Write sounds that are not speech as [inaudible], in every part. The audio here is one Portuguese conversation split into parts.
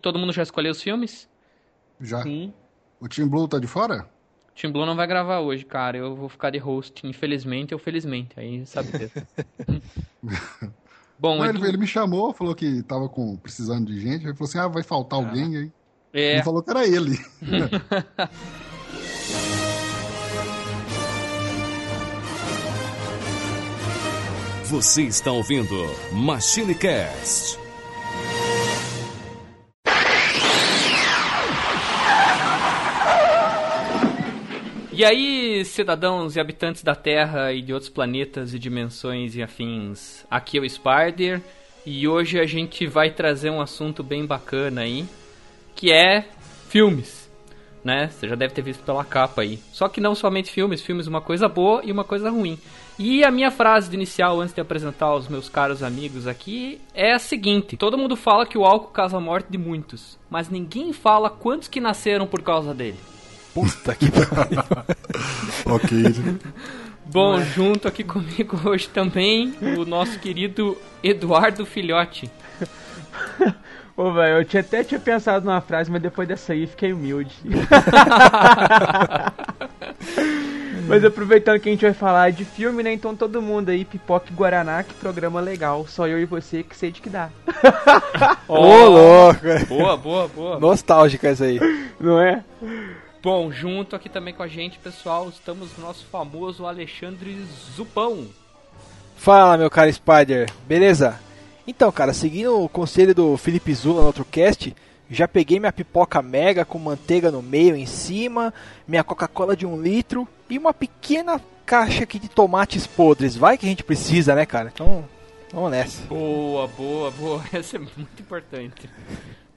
Todo mundo já escolheu os filmes? Já. Sim. O Team Blue tá de fora? Tim Blue não vai gravar hoje, cara. Eu vou ficar de host, infelizmente ou felizmente. Aí sabe. [laughs] Bom, Não, Edu, ele, ele me chamou, falou que tava com, precisando de gente. Ele falou assim: ah, vai faltar alguém aí. é, Ele falou que era ele. [laughs] Você está ouvindo Machine Cast. E aí, cidadãos e habitantes da Terra e de outros planetas e dimensões e afins, aqui é o Spider e hoje a gente vai trazer um assunto bem bacana aí, que é filmes, né? Você já deve ter visto pela capa aí. Só que não somente filmes, filmes uma coisa boa e uma coisa ruim. E a minha frase de inicial antes de apresentar os meus caros amigos aqui é a seguinte: todo mundo fala que o álcool causa a morte de muitos, mas ninguém fala quantos que nasceram por causa dele. Puta que pariu. [laughs] ok. Bom, junto aqui comigo hoje também o nosso querido Eduardo Filhote. Ô, velho, eu tinha, até tinha pensado numa frase, mas depois dessa aí fiquei humilde. [laughs] mas aproveitando que a gente vai falar de filme, né? Então todo mundo aí, Pipoca e Guaraná, que programa legal. Só eu e você que sei de que dá. Ô, louco. Boa, boa, boa. Nostálgica essa aí. Não é? Bom, junto aqui também com a gente, pessoal, estamos no nosso famoso Alexandre Zupão. Fala, meu cara Spider. Beleza? Então, cara, seguindo o conselho do Felipe Zula no outro cast, já peguei minha pipoca mega com manteiga no meio em cima, minha Coca-Cola de um litro e uma pequena caixa aqui de tomates podres. Vai que a gente precisa, né, cara? Então, vamos nessa. Boa, boa, boa. [laughs] Essa é muito importante.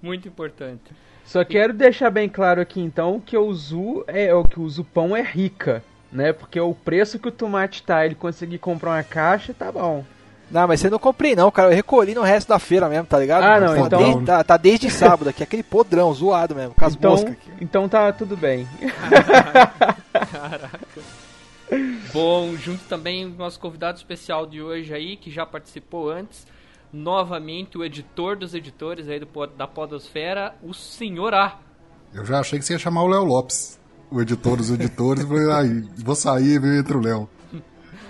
Muito importante. Só quero deixar bem claro aqui então que o Zu é o que o Zupão é rica, né? Porque o preço que o tomate tá, ele conseguir comprar uma caixa, tá bom. Não, mas você não comprei não, cara. Eu recolhi no resto da feira mesmo, tá ligado? Ah, não, tá então- Desde, tá, tá desde sábado aqui, aquele podrão, zoado mesmo, com as então, moscas aqui. então tá tudo bem. [laughs] Bom, junto também o nosso convidado especial de hoje aí, que já participou antes, novamente o editor dos editores aí do, da Podosfera, o Senhor A. Eu já achei que você ia chamar o Léo Lopes, o editor dos editores. eu falei, ai, vou sair e entre o Léo.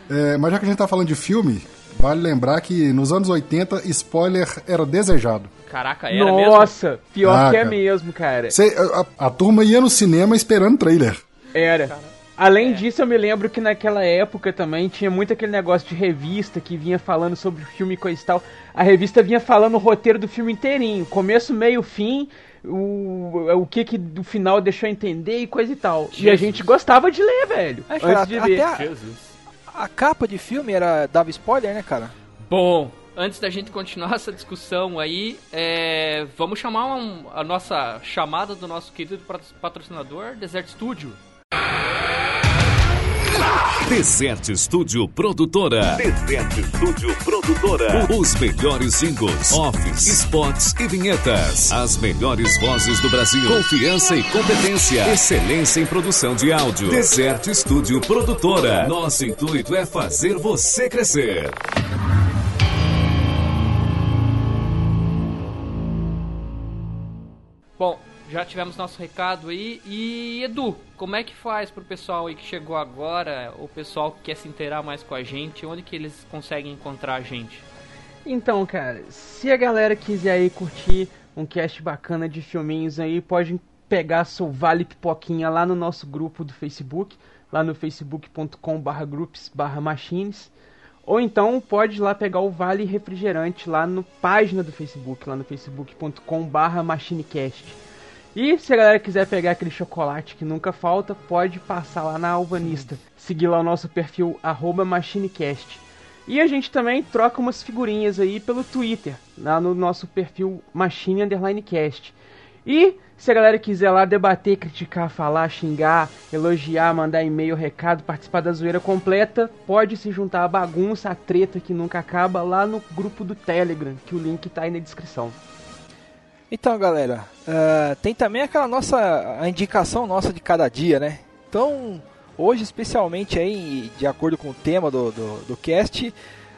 É, mas já que a gente tá falando de filme, vale lembrar que nos anos 80, spoiler era desejado. Caraca, era mesmo? Nossa, pior Ah, que é cara. mesmo, cara. Você- a, a turma ia no cinema esperando trailer. Era. Além disso, eu me lembro que naquela época também tinha muito aquele negócio de revista que vinha falando sobre o filme e coisa e tal. A revista vinha falando o roteiro do filme inteirinho, começo, meio, fim, o, o que que do final deixou entender e coisa e tal. E a Jesus. gente gostava de ler, velho. É, cara, antes de até ver. a, Jesus. a capa de filme era dava spoiler, né, cara? Bom, antes da gente continuar essa discussão aí, é, vamos chamar um- a nossa chamada do nosso querido patro- patrocinador, Desert Studio. Desert Studio Produtora. Desert Studio Produtora. Os melhores singles, offs, spots e vinhetas. As melhores vozes do Brasil. Confiança e competência. Excelência em produção de áudio. Desert Studio Produtora. Nosso intuito é fazer você crescer. Já tivemos nosso recado aí. E Edu, como é que faz pro pessoal aí que chegou agora, o pessoal que quer se inteirar mais com a gente, onde que eles conseguem encontrar a gente? Então, cara, se a galera quiser aí curtir um cast bacana de filminhos aí, pode pegar seu Vale Pipoquinha lá no nosso grupo do Facebook, lá no facebook.com barra groups barra machines. Ou então pode ir lá pegar o Vale Refrigerante lá no página do Facebook, lá no facebook.com barra machinecast. E se a galera quiser pegar aquele chocolate que nunca falta, pode passar lá na Alvanista. Seguir lá o nosso perfil machinecast. E a gente também troca umas figurinhas aí pelo Twitter, lá no nosso perfil Machine Underline Cast. E se a galera quiser lá debater, criticar, falar, xingar, elogiar, mandar e-mail, recado, participar da zoeira completa, pode se juntar à bagunça, à treta que nunca acaba lá no grupo do Telegram, que o link tá aí na descrição. Então, galera, ah, tem também aquela nossa a indicação nossa de cada dia, né? Então, hoje especialmente aí, de acordo com o tema do, do, do cast,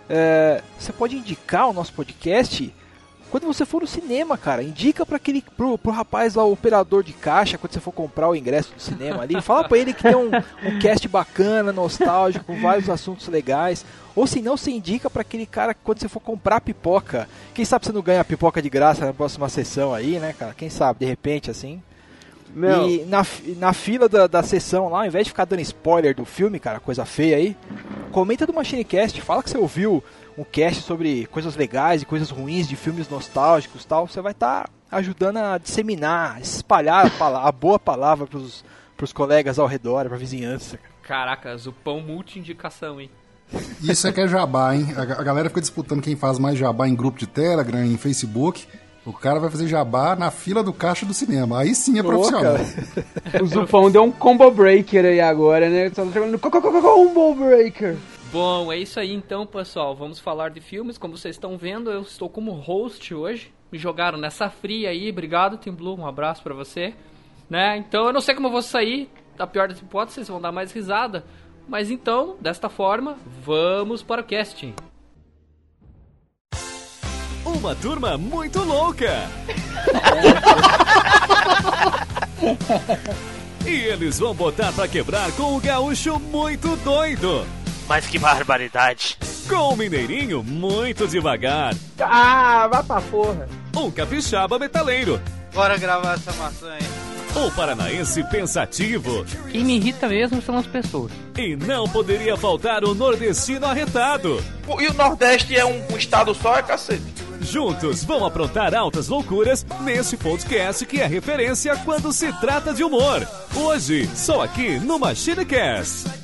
eh, você pode indicar o nosso podcast quando você for no cinema, cara, indica para aquele pro, pro rapaz lá, o operador de caixa, quando você for comprar o ingresso do cinema ali, fala para ele que tem um, um cast bacana, nostálgico, com vários assuntos legais. Ou se não, você indica para aquele cara que quando você for comprar pipoca, quem sabe você não ganha pipoca de graça na próxima sessão aí, né, cara? Quem sabe, de repente, assim. Meu. E na, na fila da, da sessão lá, ao invés de ficar dando spoiler do filme, cara, coisa feia aí, comenta do MachineCast, fala que você ouviu um cast sobre coisas legais e coisas ruins de filmes nostálgicos tal, você vai estar tá ajudando a disseminar, espalhar a, a boa palavra pros, pros colegas ao redor, pra vizinhança. Caracas, o pão multi-indicação, hein? Isso é que é jabá, hein? A galera fica disputando quem faz mais jabá em grupo de Telegram, em Facebook. O cara vai fazer jabá na fila do caixa do cinema. Aí sim é profissional. [laughs] o Zupão deu um combo breaker aí agora, né? Só tá jogando no combo breaker. Bom, é isso aí então, pessoal. Vamos falar de filmes. Como vocês estão vendo, eu estou como host hoje. Me jogaram nessa fria aí. Obrigado, Tim Blue. Um abraço para você. Né? Então, eu não sei como eu vou sair. Da pior das hipóteses, vocês vão dar mais risada. Mas então, desta forma, vamos para o casting. Uma turma muito louca! [laughs] e eles vão botar pra quebrar com o gaúcho muito doido! Mas que barbaridade! Com o mineirinho muito devagar. Ah, vá pra porra! Um capixaba metaleiro. Bora gravar essa maçã aí. Um paranaense pensativo. Quem me irrita mesmo são as pessoas. E não poderia faltar o nordestino arretado. E o Nordeste é um, um estado só, é cacete. Juntos vão aprontar altas loucuras nesse podcast que é referência quando se trata de humor. Hoje, só aqui no MachineCast.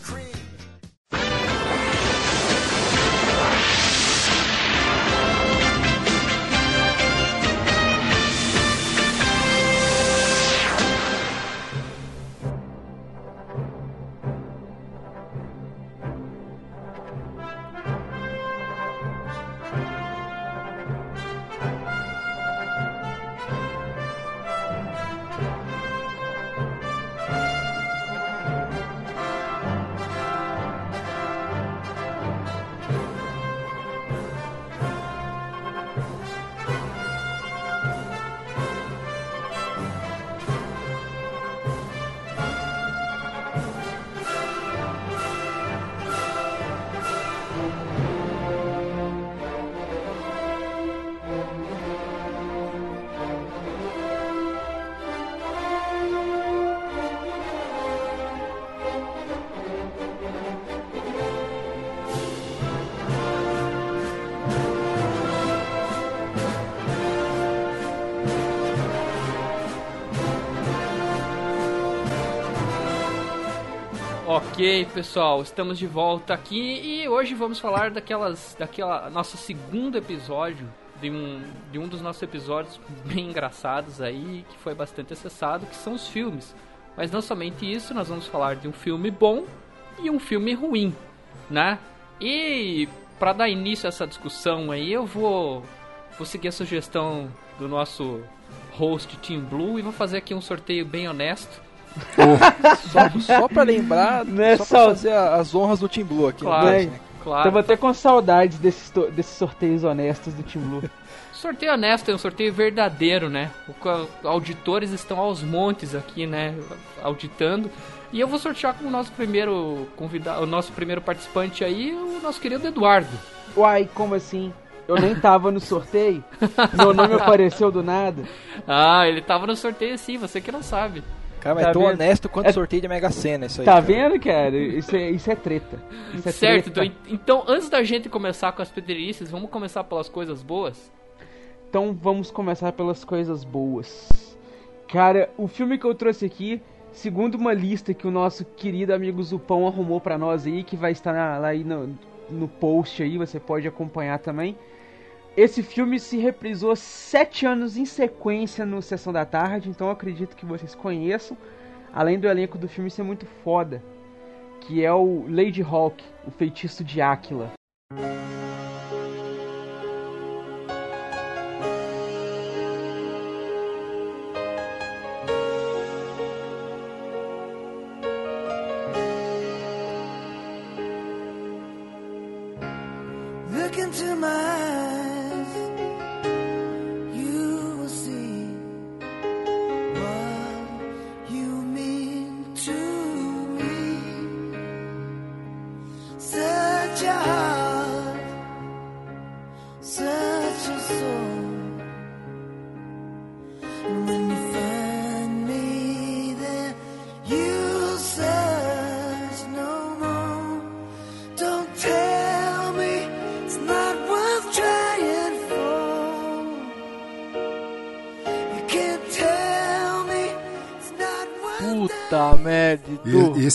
Ok, pessoal, estamos de volta aqui e hoje vamos falar daquelas, daquela nosso segundo episódio de um, de um dos nossos episódios bem engraçados aí, que foi bastante acessado, que são os filmes. Mas não somente isso, nós vamos falar de um filme bom e um filme ruim, né? E para dar início a essa discussão aí, eu vou vou seguir a sugestão do nosso host Team Blue e vou fazer aqui um sorteio bem honesto só, só pra lembrar, né, só pra fazer as honras do Team Blue aqui. Claro, né? claro. Tava até com saudades desses, desses sorteios honestos do Team Blue. [laughs] sorteio honesto é um sorteio verdadeiro, né? O, auditores estão aos montes aqui, né? Auditando. E eu vou sortear com o nosso primeiro convidado, o nosso primeiro participante aí, o nosso querido Eduardo. Uai, como assim? Eu nem tava no sorteio? [laughs] Meu nome apareceu do nada? Ah, ele tava no sorteio sim, você que não sabe. Cara, mas tá tão vendo? honesto quanto é... sorteio de Mega Sena isso aí. Tá cara. vendo, cara? Isso é, isso é treta. Isso é certo, treta. Então, então antes da gente começar com as pederices, vamos começar pelas coisas boas? Então vamos começar pelas coisas boas. Cara, o filme que eu trouxe aqui, segundo uma lista que o nosso querido amigo Zupão arrumou para nós aí, que vai estar na, lá aí no, no post aí, você pode acompanhar também. Esse filme se reprisou sete anos em sequência no Sessão da Tarde, então acredito que vocês conheçam. Além do elenco do filme ser muito foda, que é o Lady Hawk, o feitiço de Áquila. Look into my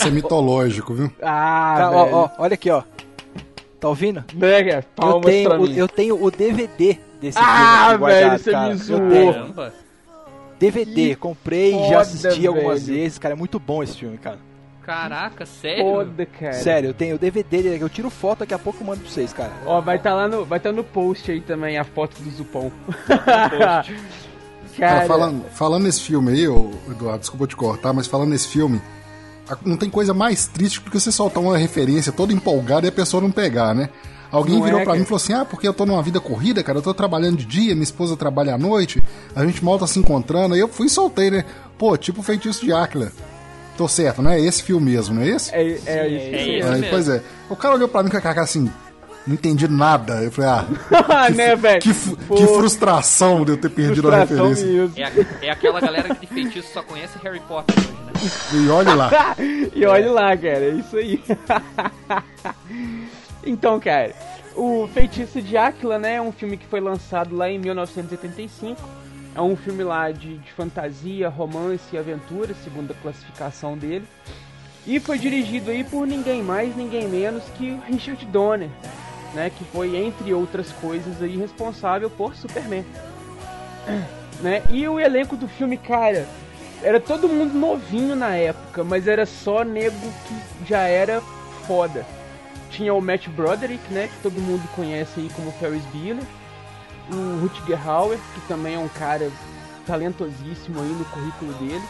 E, é [laughs] mitológico, viu? Ah, Cara, ó, ó, olha aqui, ó. Tá ouvindo? Mega, Eu tenho, pra o, mim. eu tenho o DVD desse Ah, filme guardado, velho, você cara. me zoou. DVD, Que comprei e foda, já assisti algumas velho. vezes, cara. É muito bom esse filme, cara. Caraca, sério? Foda, cara. Sério, eu tenho o DVD dele, eu tiro foto daqui a pouco eu mando pra vocês, cara. Ó, vai estar lá no, vai tá no post aí também a foto do Zupão. [laughs] Post. Cara, falando, falando nesse filme aí, Eduardo, desculpa te cortar, mas falando nesse filme, não tem coisa mais triste do que você soltar uma referência toda empolgada e a pessoa não pegar, né? Alguém Não virou é, pra cara. mim e falou assim: Ah, porque eu tô numa vida corrida, cara, eu tô trabalhando de dia, minha esposa trabalha à noite, a gente mal tá se encontrando. Aí eu fui e soltei, né? Pô, tipo feitiço de Áquila. Tô certo, né? É esse filme mesmo, não é esse? É, é, isso. é aí. isso. Aí, mesmo. pois é. O cara olhou pra mim com a cara assim, não entendi nada. Eu falei, ah, [laughs] Ah, né, velho? que, que frustração de eu ter perdido a frustração referência. mesmo. É, a- é aquela galera que de feitiço só conhece Harry Potter hoje, né? E olha lá. [laughs] E olha lá, cara, é isso aí. [laughs] então, cara, o Feitiço de Áquila, né, é um filme que foi lançado lá em 1985. É um filme lá de, de fantasia, romance e aventura, segundo a classificação dele. E foi dirigido aí por ninguém mais, ninguém menos que Richard Donner, né, que foi, entre outras coisas, aí responsável por Superman. [clears throat] Né? E o elenco do filme, cara, era todo mundo novinho na época, mas era só nego que já era foda. Tinha o Matt Broderick, né, que todo mundo conhece aí como Ferris Bueller. O Rutger Hauer, que também é um cara talentosíssimo aí no currículo dele.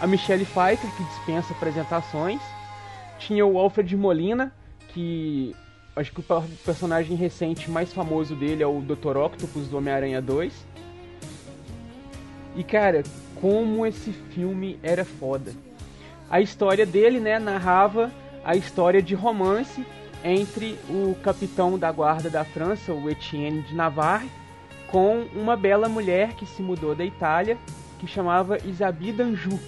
A Michelle Pfeiffer, que dispensa apresentações. Tinha o Alfred Molina, que acho que o per- personagem recente mais famoso dele é o Dr. Octopus do Homem-Aranha 2. E cara, como esse filme era foda. A história dele, né, narrava a história de romance entre o capitão da guarda da França, o Etienne de Navarre, com uma bela mulher que se mudou da Itália, que chamava Isabi d'Anjou,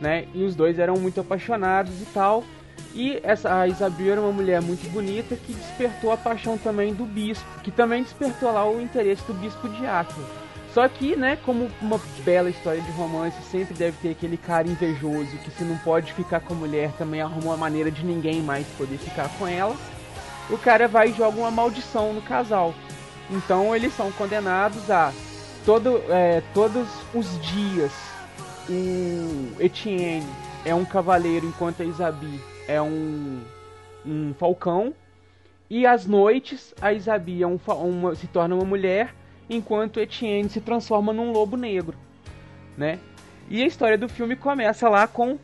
né? E os dois eram muito apaixonados e tal. E essa a Isabi era uma mulher muito bonita que despertou a paixão também do bispo, que também despertou lá o interesse do bispo de Áquila. Só que, né, como uma bela história de romance sempre deve ter aquele cara invejoso que se não pode ficar com a mulher também arruma uma maneira de ninguém mais poder ficar com ela. O cara vai e joga uma maldição no casal. Então eles são condenados a todo, é, todos os dias o Etienne é um cavaleiro enquanto a Isabi é um, um falcão. E às noites a Isabi é um, uma, se torna uma mulher enquanto Etienne se transforma num lobo negro, né? E a história do filme começa lá com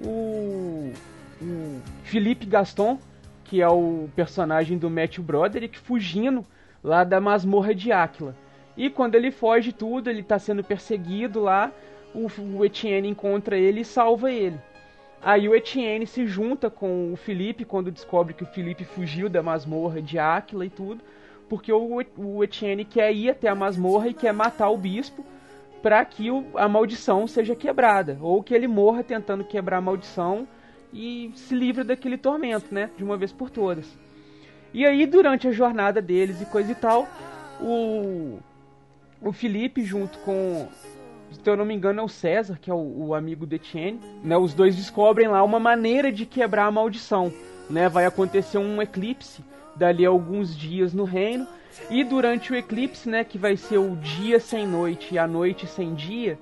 o, o Philippe Gaston, que é o personagem do Matthew Broderick, fugindo lá da masmorra de Áquila. E quando ele foge tudo, ele tá sendo perseguido lá, o, o Etienne encontra ele e salva ele. Aí o Etienne se junta com o Felipe quando descobre que o Felipe fugiu da masmorra de Áquila e tudo, porque o, Etienne quer ir até a masmorra e quer matar o bispo para que a maldição seja quebrada, ou que ele morra tentando quebrar a maldição e se livre daquele tormento, né, de uma vez por todas. E aí durante a jornada deles e coisa e tal, o o Felipe junto com se eu não me engano é o César, que é o, o amigo do Etienne, né? Os dois descobrem lá uma maneira de quebrar a maldição, né? Vai acontecer um eclipse dali a alguns dias no reino e durante o eclipse, né, que vai ser o dia sem noite e a noite sem dia,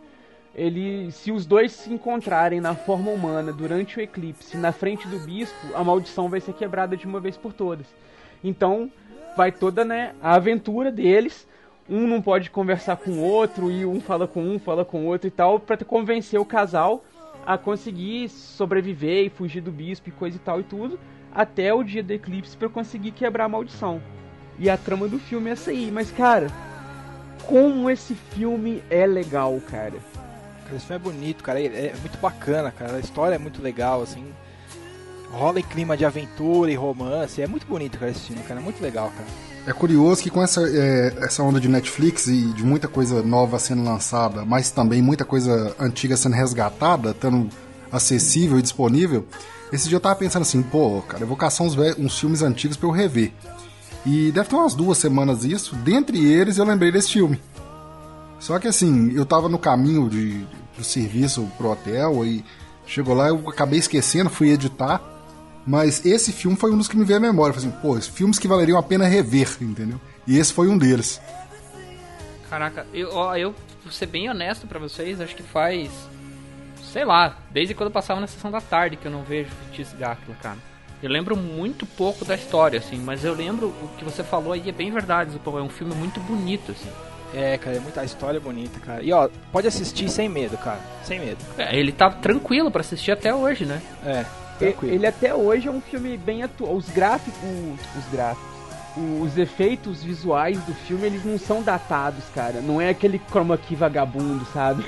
ele, se os dois se encontrarem na forma humana durante o eclipse, na frente do bispo, a maldição vai ser quebrada de uma vez por todas. Então, vai toda, né, a aventura deles. Um não pode conversar com o outro e um fala com um, fala com o outro e tal, para convencer o casal a conseguir sobreviver e fugir do bispo e coisa e tal e tudo, até o dia do eclipse para conseguir quebrar a maldição. E a trama do filme é essa aí, mas cara, como esse filme é legal, cara. Esse filme é bonito, cara. É, é muito bacana, cara. A história é muito legal, assim. Rola em clima de aventura e romance. É muito bonito, cara, esse filme, cara. É muito legal, cara. É curioso que com essa, é, essa onda de Netflix e de muita coisa nova sendo lançada, mas também muita coisa antiga sendo resgatada, estando acessível e disponível, esse dia eu tava pensando assim, pô, cara, eu vou caçar uns, uns filmes antigos pra eu rever. E deve ter umas duas semanas isso, dentre eles eu lembrei desse filme. Só que assim, eu tava no caminho de, do serviço pro hotel e Chegou lá, eu acabei esquecendo, fui editar. Mas esse filme foi um dos que me veio à memória. Falei assim, pô, filmes que valeriam a pena rever, entendeu? E esse foi um deles. Caraca, eu, ó, eu vou ser bem honesto pra vocês, acho que faz. Sei lá, desde quando eu passava na sessão da tarde que eu não vejo Feitiço Gácula, cara. Eu lembro muito pouco da história, assim, mas eu lembro o que você falou aí é bem verdade, pô, é um filme muito bonito, assim. É, cara, é muita história bonita, cara. E ó, pode assistir sem medo, cara. Sem medo. É, ele tá tranquilo pra assistir até hoje, né? É, tranquilo. Ele até hoje é um filme bem atual. Os gráficos. Os gráficos. Os efeitos visuais do filme, eles não são datados, cara. Não é aquele chroma key vagabundo, sabe?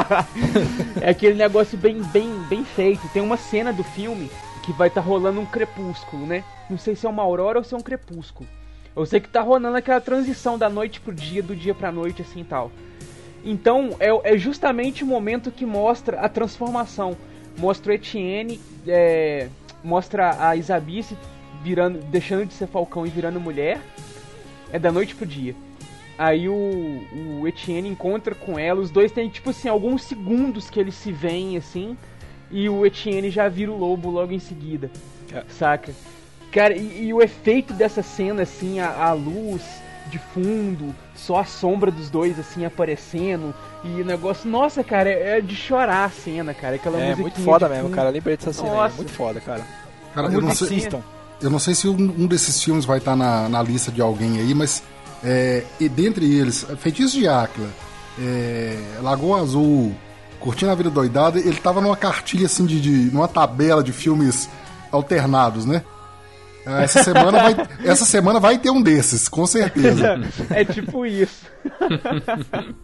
[laughs] é aquele negócio bem, bem, bem feito. Tem uma cena do filme que vai estar rolando um crepúsculo, né? Não sei se é uma aurora ou se é um crepúsculo. Eu sei que tá rolando aquela transição da noite pro dia, do dia pra noite, assim tal. Então, é, é justamente o momento que mostra a transformação. Mostra o Etienne, é, mostra a Isabice virando, deixando de ser falcão e virando mulher. É da noite pro dia. Aí o, o Etienne encontra com ela, os dois têm, tipo assim, alguns segundos que eles se veem, assim, e o Etienne já vira o lobo logo em seguida, É. saca? Cara, e, e o efeito dessa cena, assim, a, a luz de fundo, só a sombra dos dois, assim, aparecendo, e o negócio, nossa, cara, é, é de chorar a cena, cara, aquela É muito foda de mesmo, cara. Lembrei dessa cena aí. Nossa. Muito foda, cara. Cara, eu não, sei, Assistam. eu não sei se um, um desses filmes vai estar na, na lista de alguém aí, mas é, e dentre eles, Feitiço de Áquila, é, Lagoa Azul, Curtindo a Vida Doidada, ele tava numa cartilha assim de, de numa tabela de filmes alternados, né? Ah, Essa semana, vai, essa semana vai ter um desses, com certeza. [laughs] É tipo isso. [laughs]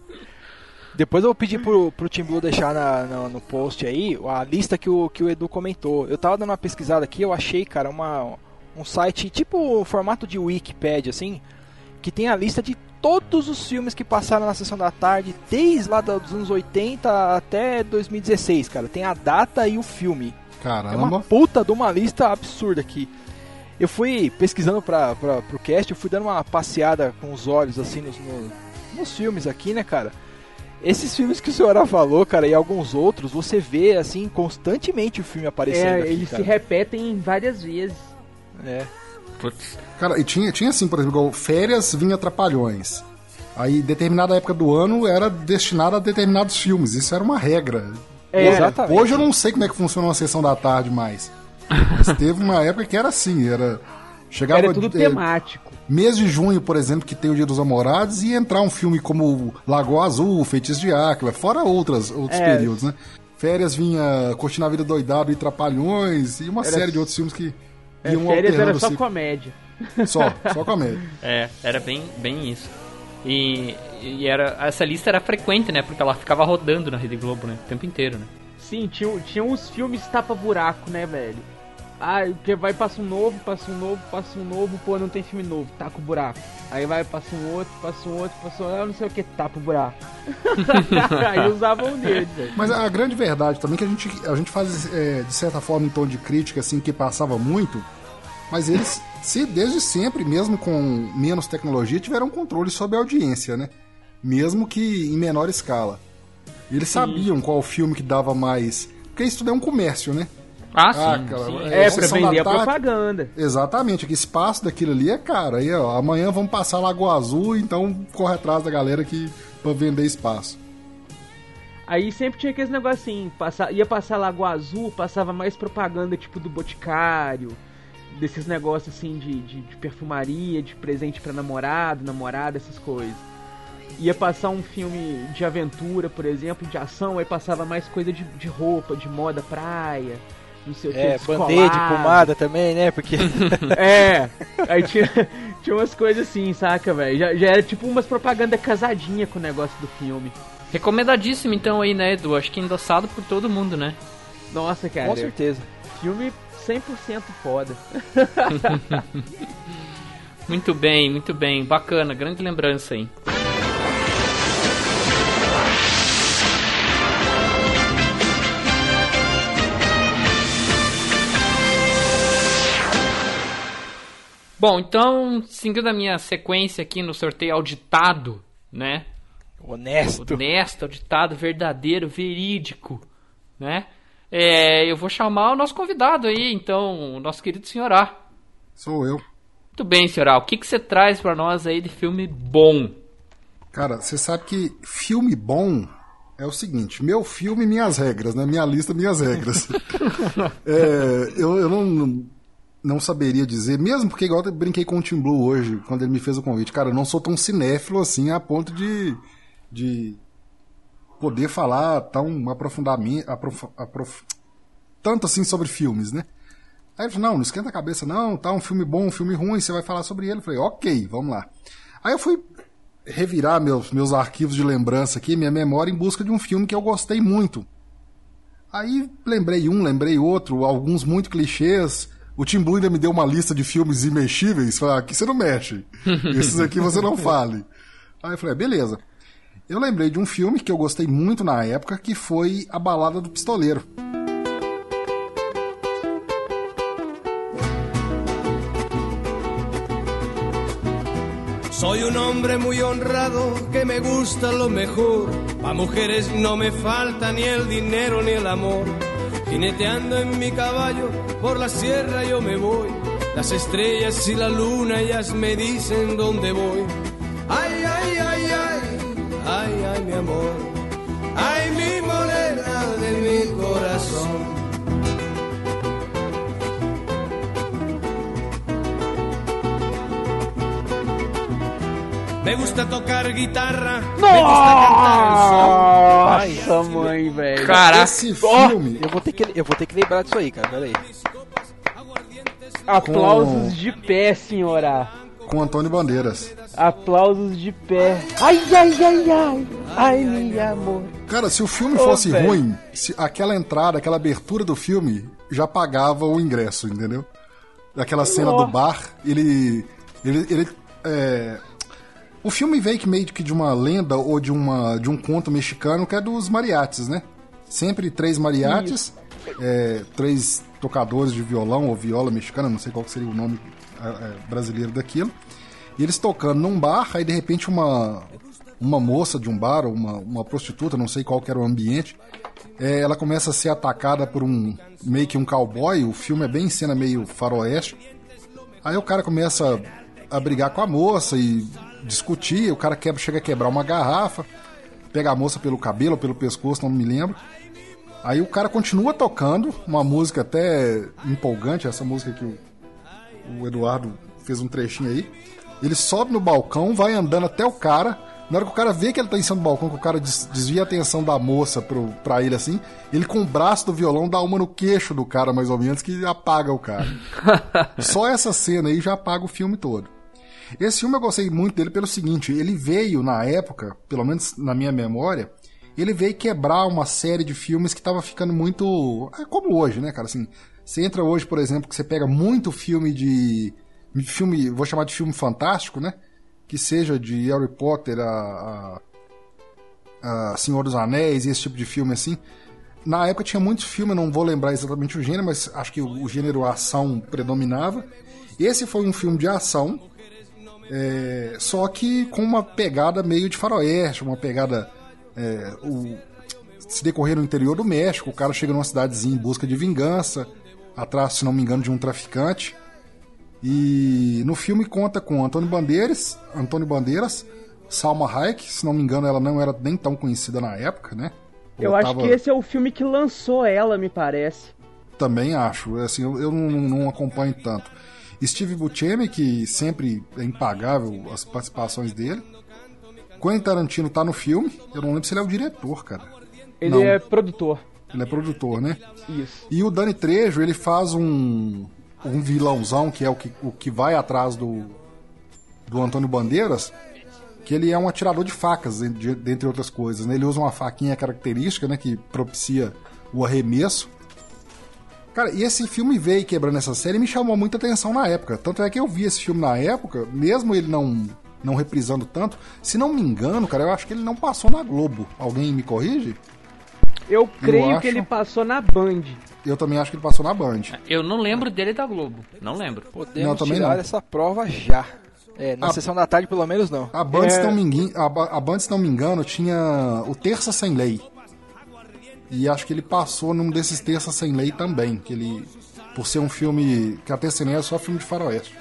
Depois eu vou pedir pro, pro Team Blue deixar na, na- no post aí a lista que o, que o Edu comentou. Eu tava dando uma pesquisada aqui, eu achei, cara, uma, um site tipo formato de Wikipedia, assim, que tem a lista de todos os filmes que passaram na sessão da tarde, desde lá dos anos 80 até 2016, cara. Tem a data e o filme. É uma Caramba. puta de uma lista absurda aqui. Eu fui pesquisando pra, pra, pro cast, eu fui dando uma passeada com os olhos assim nos, no- nos filmes aqui, né, cara? Esses filmes que o senhora falou, cara, e alguns outros, você vê assim constantemente o filme aparecendo. É, aqui, eles cara. se repetem várias vezes. É. Putz. Cara, e tinha, tinha assim, por exemplo, igual férias vinha Trapalhões. Aí, determinada época do ano era destinada a determinados filmes. Isso era uma regra. É, Exatamente. Hoje eu não sei como é que funciona uma sessão da tarde mais. Mas teve uma época que era assim, era. Chegava Era tudo é, temático. mês de junho, por exemplo, que tem o Dia dos Namorados, e entrar um filme como Lagoa Azul, Feitiço de Áquila, fora outras, outros É. períodos, né? Férias vinha Curtindo a Vida Doidado e Trapalhões, e uma Era- série de outros filmes que É, iam férias era só comédia. Só, só comédia. [laughs] É, era bem, bem isso. E, e era, essa lista era frequente, né? Porque ela ficava rodando na Rede Globo, né? O tempo inteiro, né? Sim, tinha, tinha uns filmes tapa-buraco, né, velho? Ah, que vai, passa um novo, passa um novo, passa um novo, pô, não tem filme novo, taca o buraco. Aí vai, passa um outro, passa um outro, passa um outro, não sei o que, tapa o buraco. [laughs] Aí usavam um deles, velho. Mas a grande verdade também é que a gente, a gente faz, é, de certa forma, um tom de crítica, assim, que passava muito, mas eles, se desde sempre, mesmo com menos tecnologia, tiveram controle sobre a audiência, né? Mesmo que em menor escala. Eles sabiam qual filme que dava mais. Porque isso tudo é um comércio, né? Ah, Ah, sim. cara, sim. é- É, vender a propaganda. Exatamente, que espaço daquilo ali é caro. Aí, ó, amanhã vamos passar Lagoa Azul, então corre atrás da galera que pra vender espaço. Aí sempre tinha aqueles negocinho, passa, ia passar Lagoa Azul, passava mais propaganda tipo do Boticário, desses negócios assim de, de, de perfumaria, de presente pra namorado, namorada, essas coisas. Ia passar um filme de aventura, por exemplo, de ação, aí passava mais coisa de, de roupa, de moda, praia, não sei o que. É, bandeira de pomada também, né? Porque. [laughs] É, aí tinha, [laughs] tinha umas coisas assim, saca, velho? Já, já era tipo umas propaganda casadinha com o negócio do filme. Recomendadíssimo então aí, né, Edu? Acho que endossado por todo mundo, né? Nossa, cara. Com certeza. Filme 100% foda. [laughs] Muito bem, muito bem. Bacana, grande lembrança aí. Bom, então, seguindo a minha sequência aqui no sorteio auditado, né? Honesto. honesto, auditado, verdadeiro, verídico, né? É, eu vou chamar o nosso convidado aí, então, o nosso querido senhor A. Sou eu. Muito bem, senhor A. O que, que você traz pra nós aí de filme bom? Cara, você sabe que filme bom é o seguinte: meu filme, minhas regras, né? Minha lista, minhas regras. [laughs] É, eu, eu não, não saberia dizer, mesmo porque, igual eu brinquei com o Tim Blue hoje, quando ele me fez o convite. Cara, eu não sou tão cinéfilo assim a ponto de. de poder falar tão aprofundamento. Aprof, aprof, tanto assim sobre filmes, né? Aí ele falou: não, não esquenta a cabeça, não, tá um filme bom, um filme ruim, você vai falar sobre ele. Eu falei: ok, vamos lá. Aí eu fui revirar meus, meus arquivos de lembrança aqui, minha memória, em busca de um filme que eu gostei muito. Aí lembrei um, lembrei outro, alguns muito clichês. O Tim Blue ainda me deu uma lista de filmes imexíveis. Falei, ah, aqui você não mexe. [laughs] Esses aqui você não fale. Aí eu falei, beleza. Eu lembrei de um filme que eu gostei muito na época, que foi A Balada do Pistoleiro. Soy un hombre muy honrado que me gusta lo mejor. Pa' mujeres no me falta ni el dinero ni el amor. Jineteando en mi caballo por la sierra yo me voy. Las estrellas y la luna ellas me dicen dónde voy. Ay, ay, ay, ay, ay, ay, mi amor. Ay, mi morena de mi corazón. Me gusta tocar guitarra. Me gusta cantar el sol. Nossa, mãe, velho. Caraca, Esse filme. eu vou ter que eu vou ter que lembrar disso aí, cara. Pera aí. Aplausos de pé, senhora. Com Antônio Bandeiras. Aplausos de pé. Ai, ai, ai, ai. Ai, meu amor. Cara, se o filme fosse ruim, se aquela entrada, aquela abertura do filme já pagava o ingresso, entendeu? Daquela cena Ó. do bar, ele. ele, ele é, o filme veio que meio que de uma lenda ou de, uma, de um conto mexicano que é dos mariachis, né? Sempre três mariachis, é, três tocadores de violão ou viola mexicana, não sei qual seria o nome é, é, brasileiro daquilo. E eles tocando num bar, aí de repente uma, uma moça de um bar, ou uma, uma prostituta, não sei qual que era o ambiente, é, ela começa a ser atacada por um meio que um cowboy, o filme é bem cena meio faroeste. Aí o cara começa a brigar com a moça e discutir, o cara quebra, chega a quebrar uma garrafa, pega a moça pelo cabelo ou pelo pescoço, não me lembro. Aí o cara continua tocando, uma música até empolgante, essa música que o, o Eduardo fez um trechinho aí. Ele sobe no balcão, vai andando até o cara. Na hora que o cara vê que ele tá em cima do balcão, que o cara des- desvia a atenção da moça pro, pra ele assim, ele com o braço do violão dá uma no queixo do cara, mais ou menos, que apaga o cara. [laughs] Só essa cena aí já apaga o filme todo. Esse filme eu gostei muito dele pelo seguinte, ele veio na época, pelo menos na minha memória, ele veio quebrar uma série de filmes que tava ficando muito. É como hoje, né, cara? Assim, você entra hoje, por exemplo, que você pega muito filme de. filme, vou chamar de filme fantástico, né? Que seja de Harry Potter a. a, a Senhor dos Anéis e esse tipo de filme assim. Na época tinha muitos filmes, não vou lembrar exatamente o gênero, mas acho que o, o gênero ação predominava. Esse foi um filme de ação, é, só que com uma pegada meio de faroeste, uma pegada. é, o, se decorrer no interior do México, o cara chega numa cidadezinha em busca de vingança, atrás, se não me engano, de um traficante. E no filme conta com Antônio Bandeiras, Antônio Bandeiras, Salma Hayek, se não me engano, ela não era nem tão conhecida na época, né? Eu Ou acho tava- que esse é o filme que lançou ela, me parece. Também acho, assim, eu, eu não, não acompanho tanto. Steve Buscemi, que sempre é impagável as participações dele. Quentin Tarantino tá no filme, eu não lembro se ele é o diretor, cara. Ele Não. é produtor. Ele é produtor, né? Isso. E o Dani Trejo, ele faz um, um vilãozão, que é o que, o que vai atrás do, do Antônio Bandeiras, que ele é um atirador de facas, en- de- dentre outras coisas. Né? Ele usa uma faquinha característica, né, que propicia o arremesso. Cara, e esse filme veio quebrando essa série e me chamou muita atenção na época. Tanto é que eu vi esse filme na época, mesmo ele não, não reprisando tanto. Se não me engano, cara, eu acho que ele não passou na Globo. Alguém me corrige? Eu creio acho- que ele passou na Band. Eu também acho que ele passou na Band. Eu não lembro dele da Globo. Não lembro. Podemos Não, também tirar não. essa prova já. É, na Ah. sessão da tarde pelo menos não. A Band, É. se não me engano, a, a Band, se não me engano, tinha o Terça Sem Lei. E acho que ele passou num desses terças sem lei também, que ele por ser um filme que até cinema é só filme de faroeste.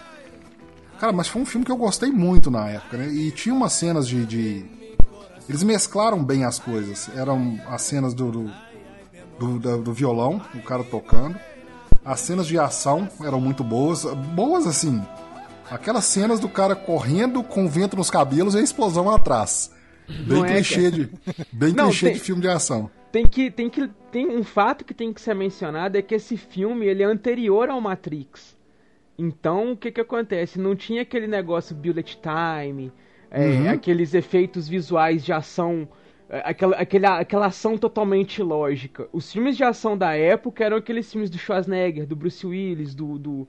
Cara, mas foi um filme que eu gostei muito na época, né? E tinha umas cenas de, de... eles mesclaram bem as coisas. Eram as cenas do do, do, do, do violão, o cara tocando. As cenas de ação eram muito boas, boas assim. Aquelas cenas do cara correndo com o vento nos cabelos e a explosão atrás. Bem Não é, clichê, de, bem Não, clichê tem- de filme de ação. Tem que, tem que, tem um fato que tem que ser mencionado é que esse filme ele é anterior ao Matrix. Então o que que acontece? Não tinha aquele negócio bullet time, é, aqueles efeitos visuais de ação, é, aquela, aquela, aquela ação totalmente lógica. Os filmes de ação da época eram aqueles filmes do Schwarzenegger, do Bruce Willis, do, do,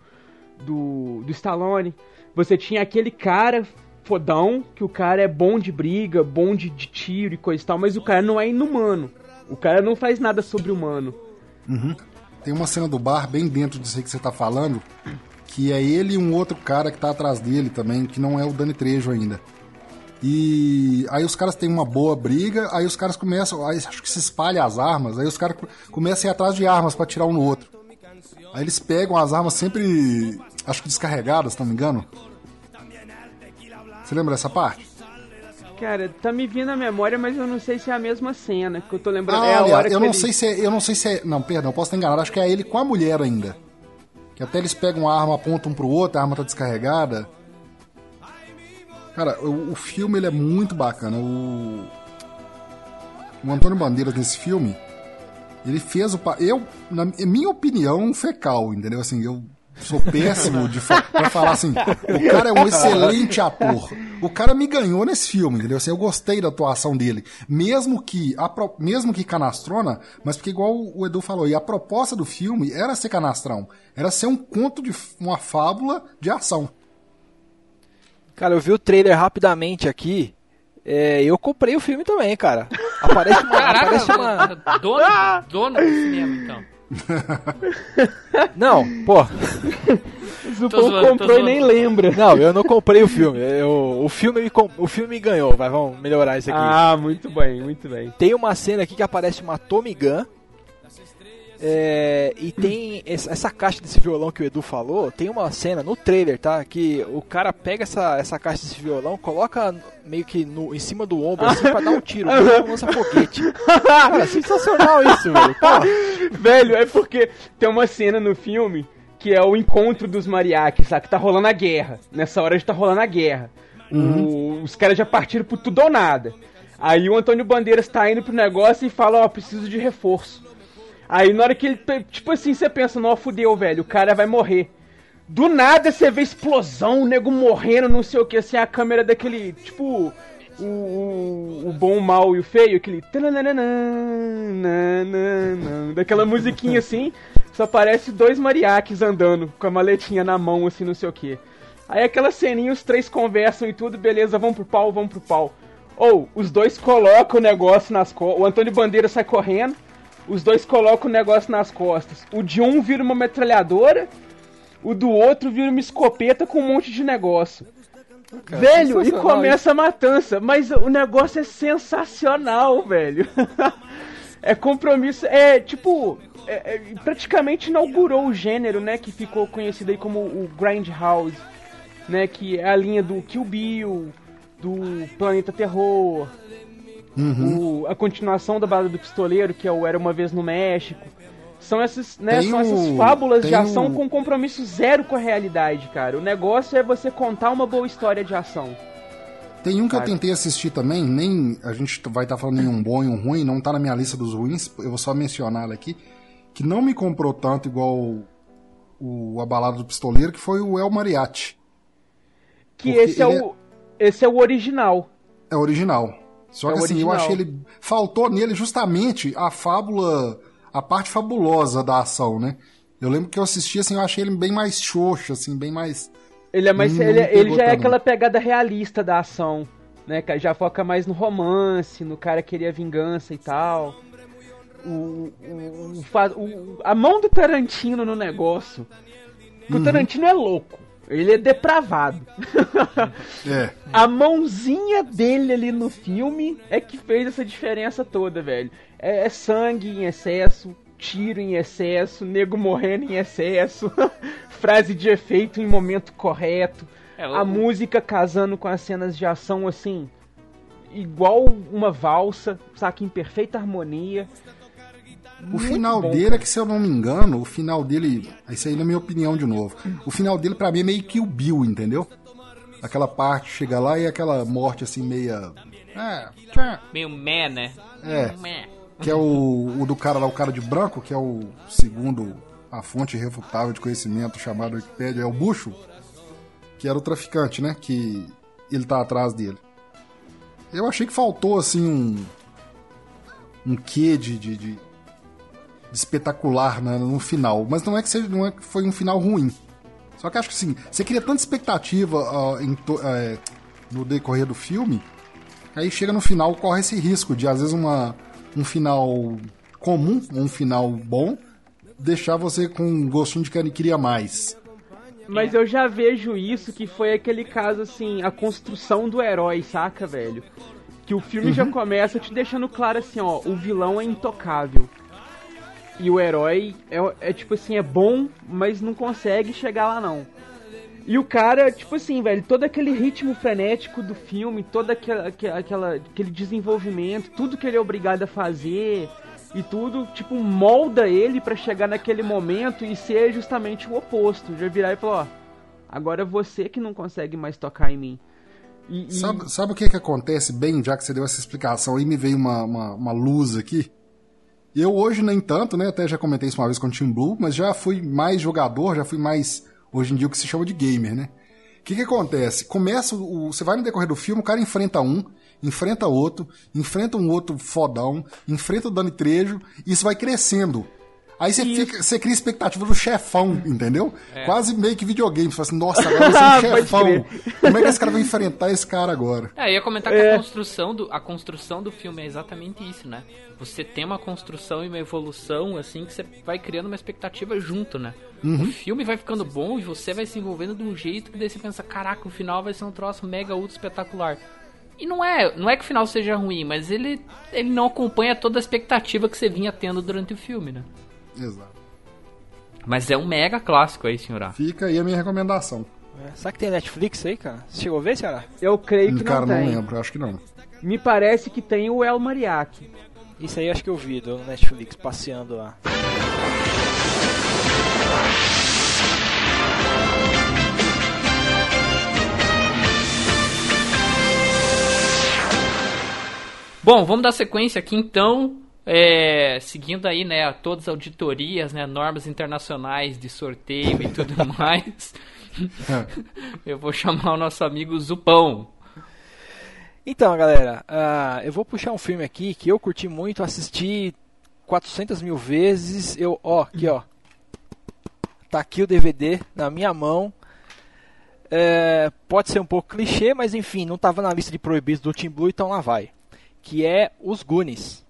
do, do Stallone. Você tinha aquele cara fodão, que o cara é bom de briga, bom de, de tiro e coisa e tal, mas o cara não é inumano. O cara não faz nada sobre-humano. Tem uma cena do bar bem dentro disso aí que você tá falando, que é ele e um outro cara que tá atrás dele também, que não é o Dani Trejo ainda. E aí os caras têm uma boa briga, aí os caras começam, acho que se espalha as armas, aí os caras começam a ir atrás de armas pra tirar um no outro. Aí eles pegam as armas sempre, acho que descarregadas, se não me engano. Você lembra dessa parte? Cara, tá me vindo à memória, mas eu não sei se é a mesma cena que eu tô lembrando. Ah, é a olha, hora eu não ele- sei se é, eu não sei se é, não, perdão, posso estar enganado, acho que é ele com a mulher ainda. Que até eles pegam a arma, apontam um pro outro, a arma tá descarregada. Cara, o, o filme ele é muito bacana. O, o Antônio Bandeiras nesse filme, ele fez o eu, na minha opinião, fecal, entendeu? Assim, eu sou péssimo de fa pra falar assim, o cara é um excelente ator. O cara me ganhou nesse filme, entendeu? Assim, eu gostei da atuação dele, mesmo que a pro- mesmo que canastrona, mas porque igual o Edu falou, e a proposta do filme era ser canastrão, era ser um conto de uma fábula de ação. Cara, eu vi o trailer rapidamente aqui. É, eu comprei o filme também, cara. Aparece uma. aparece uma... Caraca, dono, dono do cinema, então. [laughs] Não, pô. O Tô povo zoando, tô comprou e nem lembra. Não, eu não comprei o filme. Eu, o, filme me, com- o filme me ganhou. Vai, vamos melhorar isso aqui. Ah, muito bem, muito bem. Tem uma cena aqui que aparece uma Tommy Gun. É, e tem essa, caixa desse violão que o Edu falou. Tem uma cena no trailer, tá? Que o cara pega essa, essa caixa desse violão, coloca meio que no, em cima do ombro assim pra dar um tiro. O bicho lança foguete. Cara, sensacional isso, velho. [laughs] Velho, é porque tem uma cena no filme que é o encontro dos mariachis, sabe? Que tá rolando a guerra. Nessa hora já tá rolando a guerra. O- os caras já partiram pro tudo ou nada. Aí o Antônio Bandeiras tá indo pro negócio e fala, ó, preciso de reforço. Aí na hora que ele, tipo assim, você pensa, não, fudeu, velho, o cara vai morrer. Do nada você vê explosão, o nego morrendo, não sei o que, assim, a câmera daquele, tipo, o, o, o bom, o mal e o feio, aquele. Daquela musiquinha assim, só aparece dois mariachis andando com a maletinha na mão, assim, não sei o que. Aí aquela ceninha, os três conversam e tudo, beleza, vamos pro pau, vamos pro pau. Ou, os dois colocam o negócio nas costas, o Antônio Bandeira sai correndo, os dois colocam o negócio nas costas. O de um vira uma metralhadora, o do outro vira uma escopeta com um monte de negócio. velho, e começa a matança. Mas o negócio é sensacional, velho. [laughs] é compromisso. É tipo. é- é- praticamente inaugurou o gênero, né? Que ficou conhecido aí como o Grindhouse. Né? Que é a linha do Kill Bill, do Planeta Terror. O- a continuação da Balada do Pistoleiro, que é o Era Uma Vez no México. São essas, né, Tem são essas o- fábulas de ação o- com compromisso zero com a realidade, cara. O negócio é você contar uma boa história de ação. Tem um que eu Sabe? tentei assistir também, nem a gente vai estar falando em um bom e um ruim, não tá na minha lista dos ruins, eu vou só mencioná-lo aqui, que não me comprou tanto igual o, A Balada do Pistoleiro, que foi o El Mariachi. Que Porque esse é, o esse é o original. É original. Só É que o assim, eu achei ele. Faltou nele justamente a fábula. A parte fabulosa da ação, né? Eu lembro que eu assisti assim, eu achei ele bem mais xoxo, assim, bem mais. Ele é mais Não ele, ele já é aquela pegada realista da ação, né? Já foca mais no romance, no cara querer vingança e tal. O, o, o a mão do Tarantino no negócio. Que Uhum. o Tarantino é louco. Ele é depravado. [laughs] É. A mãozinha dele ali no filme é que fez essa diferença toda, velho. É, é sangue em excesso, tiro em excesso, nego morrendo em excesso, [laughs] frase de efeito em momento correto, É, a música casando com as cenas de ação assim, igual uma valsa, saca em perfeita harmonia. O Muito final bom, dele é que, se eu não me engano, o final dele. Isso aí na minha opinião de novo. O final dele, pra mim, é meio que o Bill, entendeu? Aquela parte chega lá e aquela morte assim, meia. É. Meio meh, né? É. Meh. Que é o, o do cara lá, o cara de branco, que é o segundo a fonte irrefutável de conhecimento chamada Wikipedia, é o Bucho, que era o traficante, né? Que ele tá atrás dele. Eu achei que faltou, assim, um. Um quê de, de, de- de espetacular né, no final. Mas não é que seja, não é que foi um final ruim. Só que acho que assim, você cria tanta expectativa em to- é, no decorrer do filme, aí chega no final, corre esse risco de, às vezes, uma, um final comum, um final bom, deixar você com um gostinho de que queria mais. Mas eu já vejo isso que foi aquele caso assim, a construção do herói, saca, velho? Que o filme já começa te deixando claro assim, ó, o vilão é intocável. E o herói é, é tipo assim, é bom, mas não consegue chegar lá não. E o cara, tipo assim, velho, todo aquele ritmo frenético do filme, todo aquela, aque- aquela, aquele desenvolvimento, tudo que ele é obrigado a fazer e tudo, tipo, molda ele pra chegar naquele momento e ser justamente o oposto. Já virar e falar, ó, agora é você que não consegue mais tocar em mim. E, e- Sabe, sabe o que, que acontece bem, já que você deu essa explicação aí, me veio uma, uma, uma luz aqui. Eu hoje, nem tanto, né? Até já comentei isso uma vez com o Team Blue, mas já fui mais jogador, já fui mais, hoje em dia, o que se chama de gamer, né? O que, que acontece? Começa, o, você vai no decorrer do filme, o cara enfrenta um, enfrenta outro, enfrenta um outro fodão, enfrenta o Dani Trejo, e isso vai crescendo. Aí você, fica, você cria expectativa do chefão, entendeu? Quase meio que videogame. Você fala assim, nossa, agora vai ser um [laughs] chefão. Como é que esse cara vai enfrentar esse cara agora? É, eu ia comentar que a construção, do, a construção do filme é exatamente isso, né? Você tem uma construção e uma evolução, assim, que você vai criando uma expectativa junto, né? O filme vai ficando bom e você vai se envolvendo de um jeito que daí você pensa, caraca, o final vai ser um troço mega ultra espetacular. E não é, não é que o final seja ruim, mas ele, ele não acompanha toda a expectativa que você vinha tendo durante o filme, né? Exato. Mas é um mega clássico aí, senhora. Fica aí a minha recomendação. É, Será que tem Netflix aí, cara? Você chegou a ver, senhora? eu creio que Cara, não não tem. lembro, acho que não. Me parece que tem o El Mariachi. Isso aí acho que eu vi do Netflix passeando lá. Bom, vamos dar sequência aqui então. É, seguindo aí, né, todas as auditorias, né, normas internacionais de sorteio e tudo [laughs] mais. [laughs] Eu vou chamar o nosso amigo Zupão. Então, galera, ah, eu vou puxar um filme aqui que eu curti muito, assisti 400 mil vezes. Eu, ó, aqui, ó. Tá aqui o DVD na minha mão. É, pode ser um pouco clichê, mas enfim, não tava na lista de proibidos do Team Blue, então lá vai. Que é Os Goonies.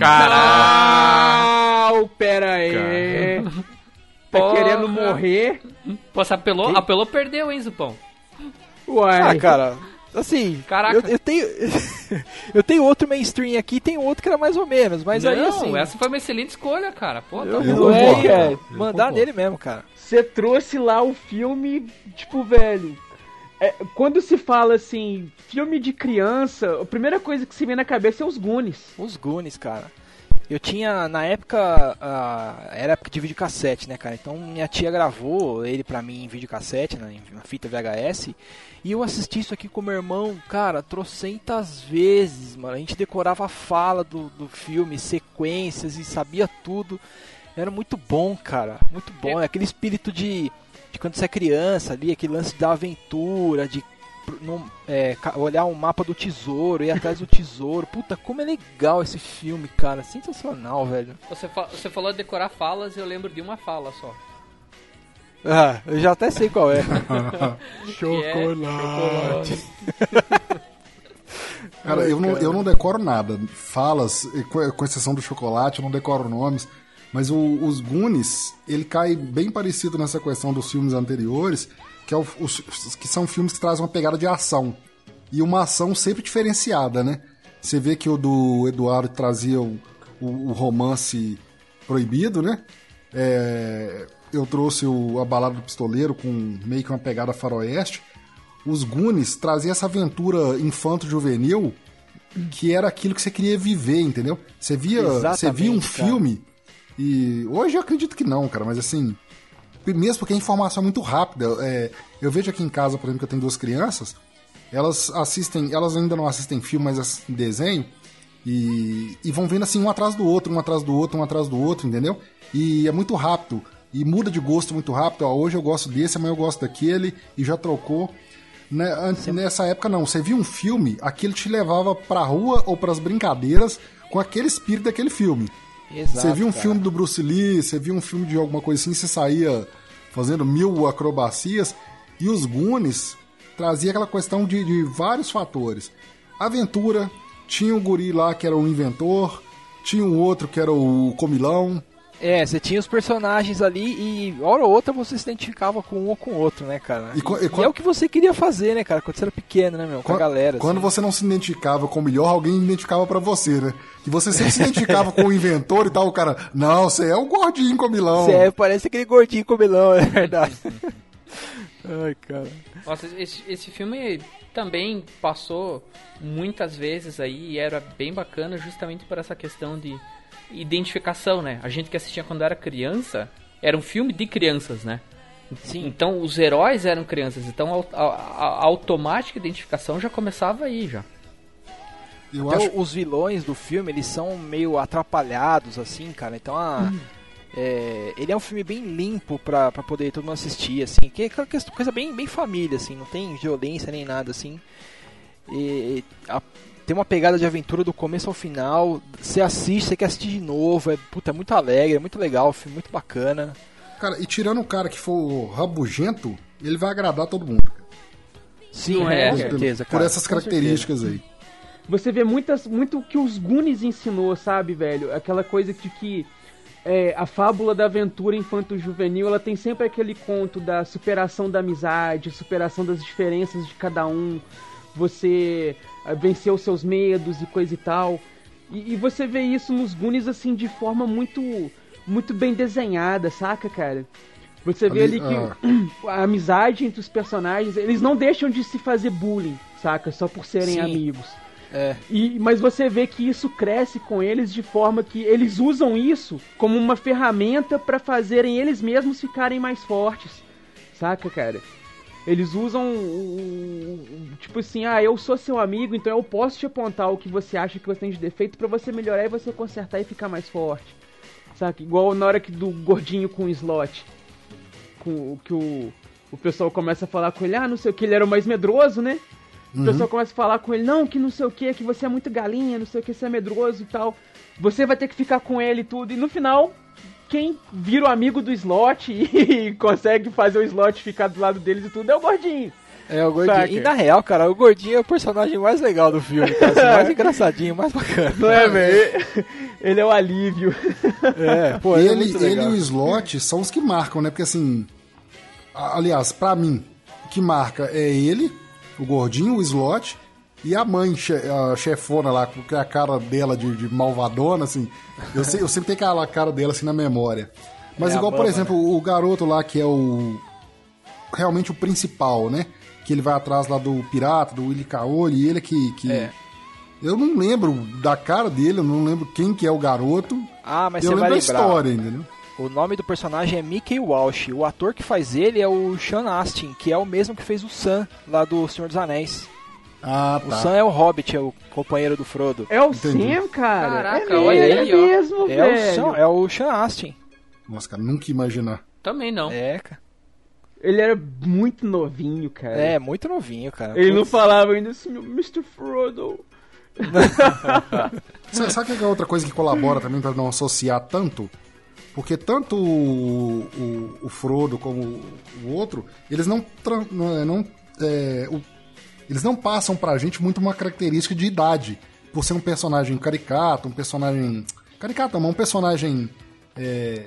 Não, pera aí. Tá Porra. querendo morrer? Pô, você apelou, apelou, perdeu, hein, Zupão? Uai. Ah, cara, assim, Caraca. Eu, eu tenho [laughs] eu tenho outro mainstream aqui, tem outro que era mais ou menos, mas não, aí assim, essa foi uma excelente escolha, cara. Pô, tá eu, é, mandar nele mesmo, cara. Você trouxe lá o filme, tipo, velho. É, quando se fala assim, filme de criança, a primeira coisa que se vem na cabeça é os Goonies. Os Goonies, cara. Eu tinha, na época, ah, era época de videocassete, né, cara? Então minha tia gravou ele pra mim em videocassete, né, em uma fita VHS. E eu assisti isso aqui com meu irmão, cara, trocentas vezes, mano. A gente decorava a fala do, do filme, sequências e sabia tudo. Era muito bom, cara. Muito bom. É aquele espírito de, de quando você é criança ali, aquele lance da aventura, de é, olhar um mapa do tesouro, ir atrás do tesouro. Puta, como é legal esse filme, cara. Sensacional, velho. Você, fa- você falou de decorar falas, eu lembro de uma fala só. Ah, eu já até sei qual é. [laughs] É chocolate. Cara, eu não, eu não decoro nada. Falas, com com exceção do chocolate, eu não decoro nomes. Mas o- os Goonies, ele cai bem parecido nessa questão dos filmes anteriores, que, é o- os, que são filmes que trazem uma pegada de ação. E uma ação sempre diferenciada, né? Você vê que o do Eduardo trazia o, o- romance proibido, né? É, eu trouxe o, a Balada do Pistoleiro com meio que uma pegada faroeste os Goonies traziam essa aventura infanto-juvenil que era aquilo que você queria viver, entendeu? Você via, você via um cara. filme e hoje eu acredito que não, cara, mas assim, mesmo porque a informação é muito rápida. é, eu vejo aqui em casa, por exemplo, que eu tenho duas crianças, elas assistem, elas ainda não assistem filme, mas assistem desenho e, e vão vendo assim um atrás do outro, um atrás do outro, um atrás do outro, entendeu? E é muito rápido e muda de gosto muito rápido. Ó, hoje eu gosto desse, amanhã eu gosto daquele e já trocou. Né, antes, nessa época não, você via um filme, aquilo te levava pra rua ou pras brincadeiras com aquele espírito daquele filme. Exato, Você viu um cara. filme do Bruce Lee, você viu um filme de alguma coisa assim, você saía fazendo mil acrobacias. E os Goonies trazia aquela questão de, de vários fatores. Aventura, tinha o guri lá que era o inventor, tinha o outro que era o comilão. É, você tinha os personagens ali e hora ou outra você se identificava com um ou com o outro, né, cara? E E, e co- é o que você queria fazer, né, cara? Quando você era pequeno, né, meu? Com a galera. Quando assim. você não se identificava com o melhor, alguém identificava pra você, né? Que você sempre se identificava com o inventor e tal, o cara, não, você é o gordinho comilão. Você é, parece aquele gordinho comilão, é verdade. [laughs] Ai, cara. Nossa, esse, esse filme também passou muitas vezes aí e era bem bacana justamente por essa questão de identificação, né? A gente que assistia quando era criança, era um filme de crianças, né? Sim. Então os heróis eram crianças, então a, a- a automática identificação já começava aí já. Eu Até acho os vilões do filme, eles são meio atrapalhados, assim, cara. Então, a, é, ele é um filme bem limpo pra, pra poder todo mundo assistir, assim. Que é aquela coisa bem, bem família, assim. Não tem violência nem nada, assim. E, a- tem uma pegada de aventura do começo ao final. Você assiste, você quer assistir de novo. É, puta, é muito alegre, é muito legal, filme muito bacana. Cara, e tirando o cara que for rabugento, ele vai agradar todo mundo. Sim, é, é, com cara? certeza, Por essas características aí. Você vê muitas, muito o que os Goonies ensinou, sabe, velho? Aquela coisa de que é, a fábula da aventura infanto-juvenil, ela tem sempre aquele conto da superação da amizade, superação das diferenças de cada um, você vencer os seus medos e coisa e tal. E, e você vê isso nos Goonies, assim, de forma muito, muito bem desenhada, saca, cara? Você vê Ali, ali que [clears throat] a amizade entre os personagens, eles não deixam de se fazer bullying, saca? Só por serem Sim. amigos. É. E, mas você vê que isso cresce com eles de forma que eles usam isso como uma ferramenta pra fazerem eles mesmos ficarem mais fortes. Saca, cara? Eles usam o- tipo assim, ah, eu sou seu amigo, então eu posso te apontar o que você acha que você tem de defeito pra você melhorar e você consertar e ficar mais forte. Saca? Igual na hora que do gordinho com o slot. Com o que o, o pessoal começa a falar com ele, ah, não sei o que, ele era o mais medroso, né? O pessoal começa a falar com ele, não, que não sei o que, que você é muito galinha, não sei o que, você é medroso e tal. Você vai ter que ficar com ele e tudo. E no final, quem vira o amigo do slot [laughs] e consegue fazer o slot ficar do lado deles e tudo é o gordinho. É, o gordinho. Saca? E na real, cara, o gordinho é o personagem mais legal do filme, cara. assim, mais [laughs] engraçadinho, mais bacana. Não é, velho? Ele é o alívio. [laughs] É, pô, ele, é ele, e o Slot são os que marcam, né? Porque assim. Aliás, pra mim, o que marca é ele, o gordinho, o Slot, e a mãe, a chefona lá, com a cara dela de, de malvadona, assim. Eu, eu sempre tenho aquela cara dela assim na memória. Mas É a igual, por exemplo, o garoto lá que é o. Realmente o principal, né? Que ele vai atrás lá do pirata, do Willy Caolho, e ele que. que É. Eu não lembro da cara dele, eu não lembro quem que é o garoto. Ah, mas eu você lembro vai lembrar. história, entendeu? O nome do personagem é Mickey Walsh. O ator que faz ele é o Sean Astin, que é o mesmo que fez o Sam lá do Senhor dos Anéis. Ah, O tá. Sam é o Hobbit, é o companheiro do Frodo. É o Entendi. Sam, cara. Caraca, é olha mesmo, aí, é ó. mesmo, É o, velho. Sam, é o Sean Astin. Nossa, cara, nunca ia imaginar. Também não. É, cara. Ele era muito novinho, cara. É, muito novinho, cara. Ele não Putz. falava ainda assim, Mr. Frodo. [laughs] Sabe, sabe que é outra coisa que colabora também pra não associar tanto? Porque tanto o, o- o Frodo como o outro, eles não. não, não, é, o- eles não passam pra gente muito uma característica de idade. Por ser um personagem caricato, um personagem. Caricato, mas um personagem é,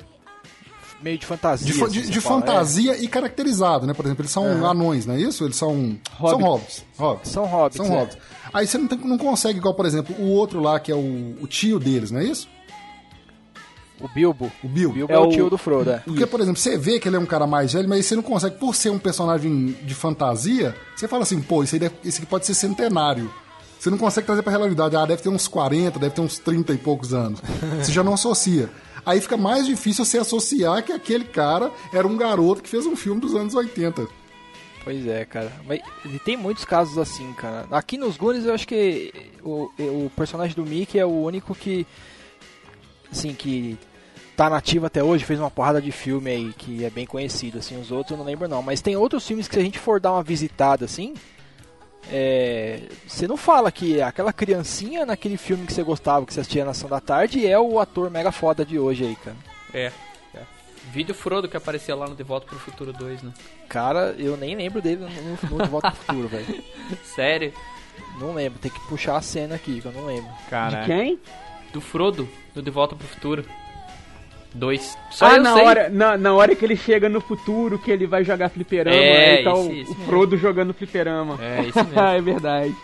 Meio de fantasia. de, fa- assim, de- de fala, fantasia e caracterizado, né? Por exemplo, eles são anões, não é isso? Eles são. São hobbits. É. hobbits. São hobbits. São é. hobbits. Aí você não, tem- não consegue, igual, por exemplo, o outro lá, que é o, o tio deles, não é isso? O Bilbo. O Bilbo. O Bilbo É é, o tio do Frodo, é. Porque, por exemplo, você vê que ele é um cara mais velho, mas você não consegue, por ser um personagem de fantasia, você fala assim, pô, isso, aí deve- isso aqui pode ser centenário. Você não consegue trazer pra realidade. Ah, deve ter uns 40, deve ter uns 30 e poucos anos. Você já não associa. Aí fica mais difícil você associar que aquele cara era um garoto que fez um filme dos anos 80. Pois é, cara. Mas tem muitos casos assim, cara. Aqui nos Goonies eu acho que o, o personagem do Mickey é o único que. Assim, que tá nativo até hoje, fez uma porrada de filme aí que é bem conhecido, assim, os outros eu não lembro não. Mas tem outros filmes que se a gente for dar uma visitada assim. É, você não fala que aquela criancinha naquele filme que você gostava, que você assistia na Ação da Tarde, é o ator mega foda de hoje aí, cara. É. é. Vídeo Frodo que apareceu lá no De Volta pro Futuro 2, né? Cara, eu nem lembro dele no, no, De Volta pro Futuro, velho. [laughs] Sério? Não lembro, tem que puxar a cena aqui, que eu não lembro. De Cara, quem? do Frodo, do De Volta pro Futuro. 2. Só ah, eu na sei. hora, na, na hora que ele chega no futuro, que ele vai jogar fliperama, É, aí tá isso, o, isso o mesmo. Frodo jogando fliperama. É, isso mesmo. [laughs] é verdade.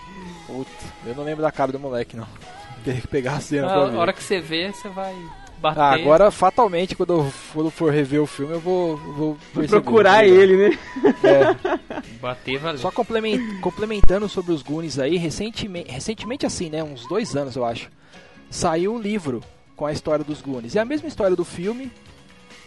Puta, eu não lembro da cara do moleque, não. [laughs] Tem que pegar a cena Ah, pra a ver. hora que você vê, você vai bater. Ah, agora, fatalmente, quando eu, quando for rever o filme, eu vou, vou procurar ele, né? É. [laughs] Bater valeu. Só complemen- complementando sobre os Goonies aí, recentemente, recentemente assim, né, uns dois anos eu acho, saiu um livro com a história dos Goonies. É a mesma história do filme.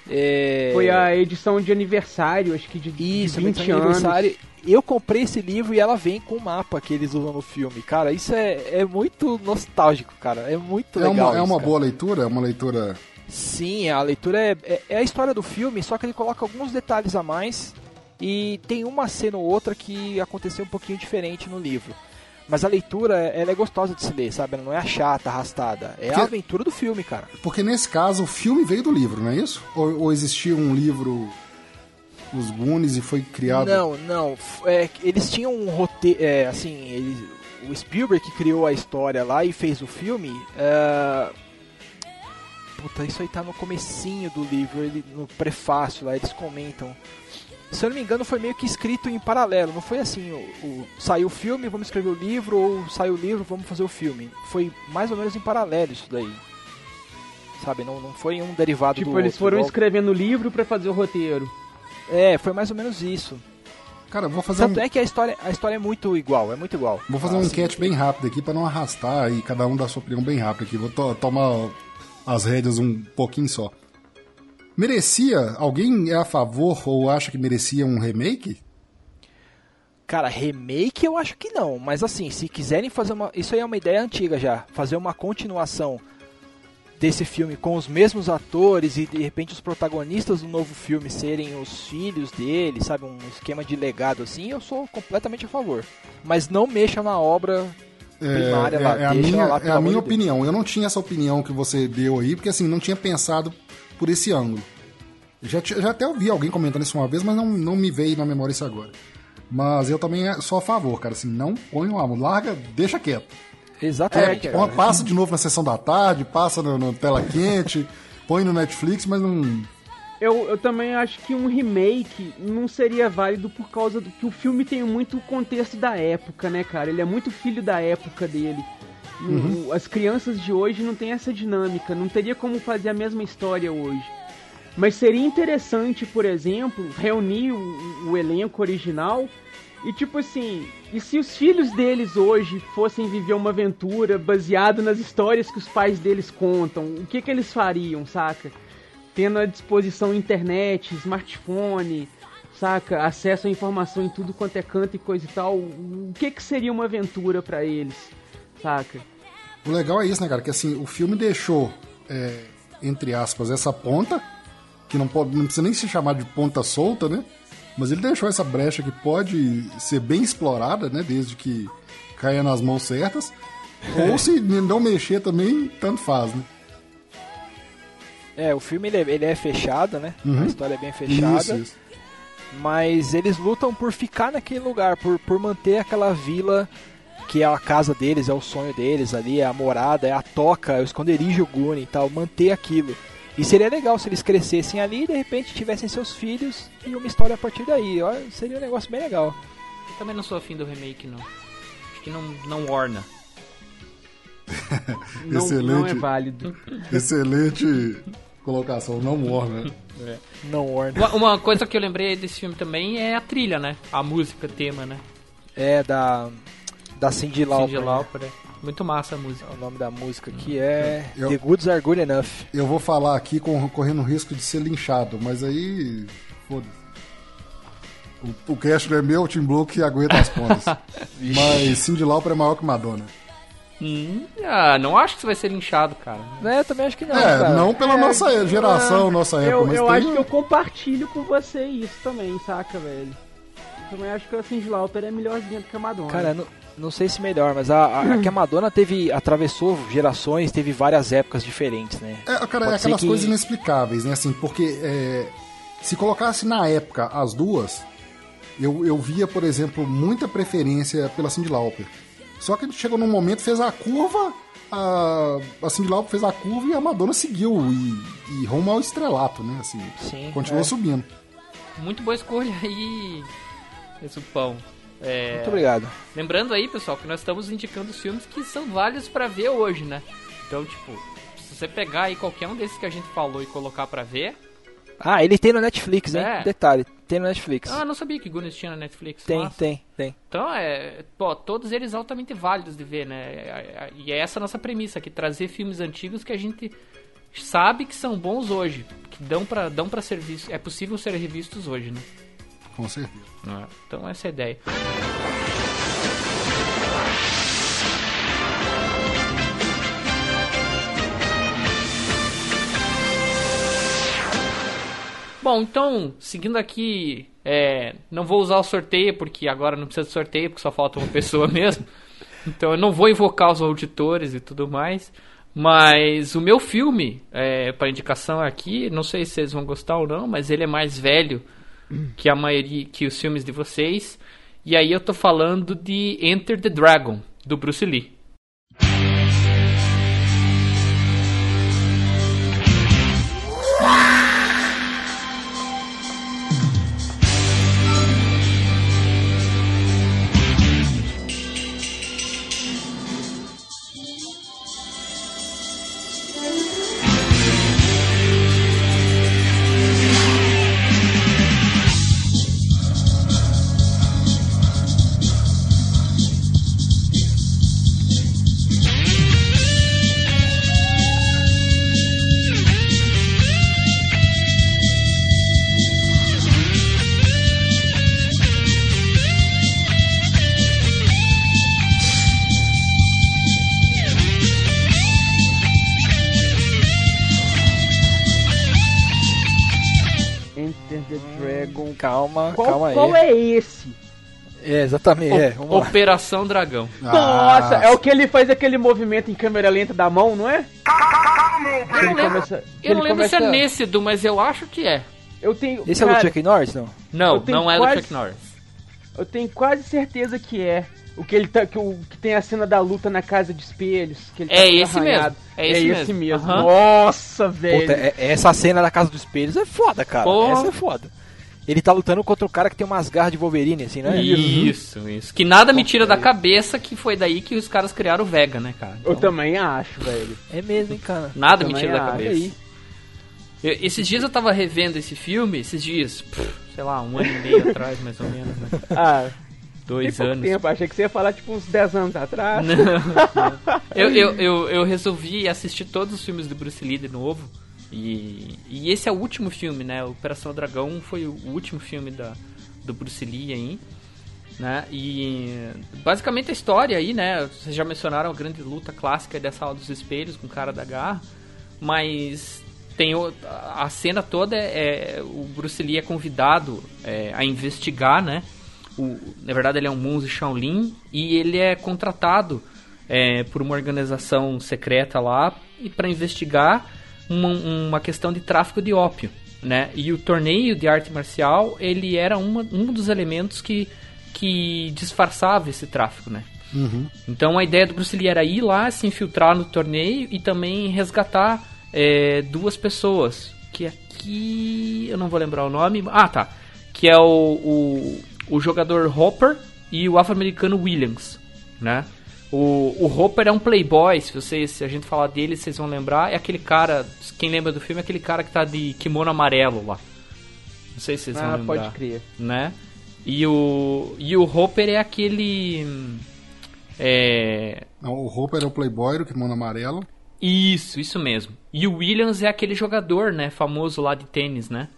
É... Foi a edição de aniversário, acho que de, de Isso, 20 20 anos. aniversário. Eu comprei esse livro e ela vem com o mapa que eles usam no filme. Cara, isso é, é muito nostálgico, cara. É muito É legal. uma, é isso, uma cara. boa leitura? É uma leitura. Sim, a leitura é, é, é a história do filme, só que ele coloca alguns detalhes a mais. E tem uma cena ou outra que aconteceu um pouquinho diferente no livro. Mas a leitura, ela é gostosa de se ler, sabe? Ela não é chata, arrastada. É Porque- a aventura do filme, cara. Porque nesse caso o filme veio do livro, não é isso? Ou, ou existia um livro, Os Goonies, e foi criado. Não, não. é, eles tinham um roteiro. É, assim, eles, o Spielberg que criou a história lá e fez o filme. é, Puta, isso aí tá no comecinho do livro, ele, no prefácio lá, eles comentam. Se eu não me engano, foi meio que escrito em paralelo. Não foi assim, o, o- saiu o filme, vamos escrever o livro, ou saiu o livro, vamos fazer o filme. Foi mais ou menos em paralelo isso daí. Sabe, não, não foi um derivado do Tipo, eles outro, foram igual- escrevendo o livro pra fazer o roteiro. É, foi mais ou menos isso. Cara, vou fazer, Tanto um, é que a história, a história é muito igual, é muito igual. vou fazer Ah, uma assim, enquete bem rápida aqui pra não arrastar e cada um dar sua opinião bem rápida aqui. Vou to- tomar as rédeas um pouquinho só. Merecia? Alguém é a favor ou acha que merecia um remake? Cara, remake eu acho que não, mas assim, se quiserem fazer uma. Isso aí é uma ideia antiga já. Fazer uma continuação desse filme com os mesmos atores e de repente os protagonistas do novo filme serem os filhos dele, sabe? Um esquema de legado assim, eu sou completamente a favor. Mas não mexa na obra primária lá, é a deixa minha, lá, é a minha Deus. opinião. Eu não tinha essa opinião que você deu aí, porque assim, não tinha pensado por esse ângulo. Já, já até ouvi alguém comentando isso uma vez, mas não, não me veio na memória isso agora. Mas eu também é- sou a favor, cara. Assim, não põe lá, larga, deixa quieto. Exatamente. É, cara. passa de novo na sessão da tarde, passa no, no tela quente, [laughs] põe no Netflix, mas não. Eu, eu também acho que um remake não seria válido por causa do que o filme tem muito contexto da época, né, cara? Ele é muito filho da época dele. O- As crianças de hoje não tem essa dinâmica, não teria como fazer a mesma história hoje. Mas seria interessante, por exemplo, reunir o, o elenco original E tipo assim, e se os filhos deles hoje fossem viver uma aventura baseado nas histórias que os pais deles contam, o que que eles fariam, saca? Tendo à disposição internet, smartphone, saca? Acesso à informação em tudo quanto é canto e coisa e tal. O que que seria uma aventura pra eles, saca? O legal é isso, né, cara? Que assim, o filme deixou, é, entre aspas, essa ponta, que não, pode, não precisa nem se chamar de ponta solta, né? Mas ele deixou essa brecha que pode ser bem explorada, né? Desde que caia nas mãos certas. Ou se [laughs] não mexer também, tanto faz, né? É, o filme ele é, ele é fechado, né? Uhum. A história é bem fechada. Isso, isso. Mas eles lutam por ficar naquele lugar, por, por manter aquela vila que é a casa deles, é o sonho deles ali, é a morada, é a toca, é o esconderijo Guni e tal, manter aquilo. E seria legal se eles crescessem ali e de repente tivessem seus filhos e uma história a partir daí. Ó, seria um negócio bem legal. Eu também não sou afim do remake, não. Acho que não, não orna. [laughs] Não, Excelente. não é válido. Excelente colocação, não morre, né? Não orna. Uma, uma coisa que eu lembrei desse filme também é a trilha, né? A música, tema, né? É da da Cindy Lauper. Cindy Lauper, é. Muito massa a música. O nome da música aqui é Eu- The Goods Are Good Enough. Eu vou falar aqui com, correndo o risco de ser linchado, mas aí. Foda-se. O, o não é meu, o Tim Blue que aguenta as pontas. [laughs] mas Cindy Lauper é maior que Madonna. Hum, ah, não acho que você vai ser linchado, cara. É, eu também acho que não. é, cara. não pela nossa geração, nossa época, Eu, mas eu tem- acho que eu compartilho com você isso também, saca, velho? Eu também acho que a Cindy Lauper é melhorzinha do que a Madonna. Cara, não, não sei se melhor, mas a, a, a que a Madonna teve, atravessou gerações, teve várias épocas diferentes, né? É, cara, é aquelas que- coisas inexplicáveis, né? Assim, porque é, se colocasse na época as duas, eu, eu via, por exemplo, muita preferência pela Cindy Lauper. Só que a gente chegou num momento, fez a curva, a, a Cindy Lauper fez a curva e a Madonna seguiu e, e rumo ao estrelato, né? Assim, Sim, continuou é. subindo. Muito boa escolha aí, esse pão. É, Muito obrigado. Lembrando aí, pessoal, que nós estamos indicando os filmes que são válidos pra ver hoje, né? Então, tipo, se você pegar aí qualquer um desses que a gente falou e colocar pra ver. Ah, ele tem no Netflix, hein? É. Detalhe, tem no Netflix. Ah, não sabia que Goonies tinha na Netflix. tem, Massa. tem, tem. Então, é, pô, todos eles altamente válidos de ver, né? E é essa a nossa premissa aqui, trazer filmes antigos que a gente sabe que são bons hoje, que dão pra, dão pra ser vistos, é possível ser revistos hoje, né? Com certeza. Então essa é a ideia. Bom, então, seguindo aqui, é, não vou usar o sorteio, porque agora não precisa de sorteio, porque só falta uma pessoa [laughs] mesmo. Então eu não vou invocar os auditores e tudo mais. Mas o meu filme, é, para indicação aqui, não sei se vocês vão gostar ou não, mas ele é mais velho que a maioria, que os filmes de vocês. E aí eu tô falando de Enter the Dragon, do Bruce Lee. É, exatamente, é, vamos lá. Operação Dragão. Nossa, Ah, é o que ele faz aquele movimento em câmera lenta da mão, não é? Eu não lembro, começa- eu não lembro se é começa- nesse, Du, mas eu acho que é. Eu tenho. Esse é cara, do Chuck Norris, não? Não, não é quase- do Chuck Norris. Eu tenho quase certeza que é. O que ele tá. Que, o, que tem a cena da luta na casa de espelhos. Que ele tá É todo esse arranhado. mesmo, é esse esse mesmo. mesmo. Aham. Nossa, velho. Puta, é- essa cena da Casa dos Espelhos é foda, cara. Porra. Essa é foda. Ele tá lutando contra um cara que tem umas garras de Wolverine, assim, né? Isso, isso. Que nada me tira da cabeça que foi daí que os caras criaram o Vega, né, cara? Eu Então, também acho, velho. É mesmo, hein, cara. nada me tira da cabeça. Aí. Eu- esses dias eu tava revendo esse filme, esses dias, pff, sei lá, um ano e meio atrás, mais ou menos, né? [laughs] Ah, dois Tem anos. tempo, achei que você ia falar tipo uns 10 anos atrás. Não, não. Eu, eu, eu, eu resolvi assistir todos os filmes do Bruce Lee de novo. E, e esse é o último filme, né? Operação Dragão foi o último filme da, do Bruce Lee aí. Né? E basicamente a história aí, né? Vocês já mencionaram a grande luta clássica dessa aula dos espelhos com o cara da garra. Mas tem o- a cena toda é, é- o Bruce Lee é convidado é, a investigar, né? O, na verdade ele é um monge Shaolin e ele é contratado é, por uma organização secreta lá e para investigar uma, uma questão de tráfico de ópio, né? E o torneio de arte marcial ele era uma, um dos elementos que que disfarçava esse tráfico, né? Então a ideia do Bruce Lee era ir lá, se infiltrar no torneio e também resgatar é, duas pessoas. Que aqui eu não vou lembrar o nome. Ah, tá. Que é o, o, o jogador Hopper e o afro-americano Williams, né? O, o Hopper é um playboy, se, vocês, se a gente falar dele, vocês vão lembrar. É aquele cara, quem lembra do filme, é aquele cara que tá de kimono amarelo lá. Não sei se vocês vão ah, lembrar pode crer. né? E o e o Hopper é aquele é Não, o Hopper é o Playboy, o kimono amarelo. isso, isso mesmo. E o Williams é aquele jogador, né, famoso lá de tênis, né?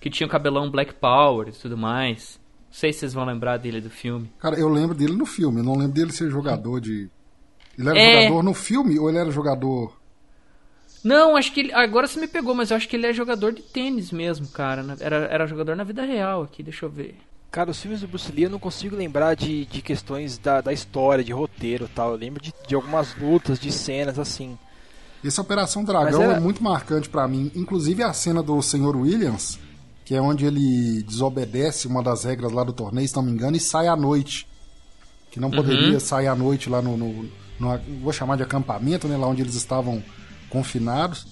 Que tinha o cabelão Black Power e tudo mais. Não sei se vocês vão lembrar dele do filme. Cara, eu lembro dele no filme, eu não lembro dele ser jogador de. Ele era É. jogador no filme ou ele era jogador. Não, acho que ele, agora você me pegou, mas eu acho que ele é jogador de tênis mesmo, cara. Era, era jogador na vida real aqui, deixa eu ver. Cara, os filmes do Bruce Lee eu não consigo lembrar de, de questões da, da história, de roteiro e tal. Eu lembro de, de algumas lutas, de cenas assim. Essa Operação Dragão era- é muito marcante pra mim. Inclusive a cena do Sr. Williams, que é onde ele desobedece uma das regras lá do torneio, se não me engano, e sai à noite. Que não poderia sair à noite lá no, no, no- Vou chamar de acampamento, né? Lá onde eles estavam confinados.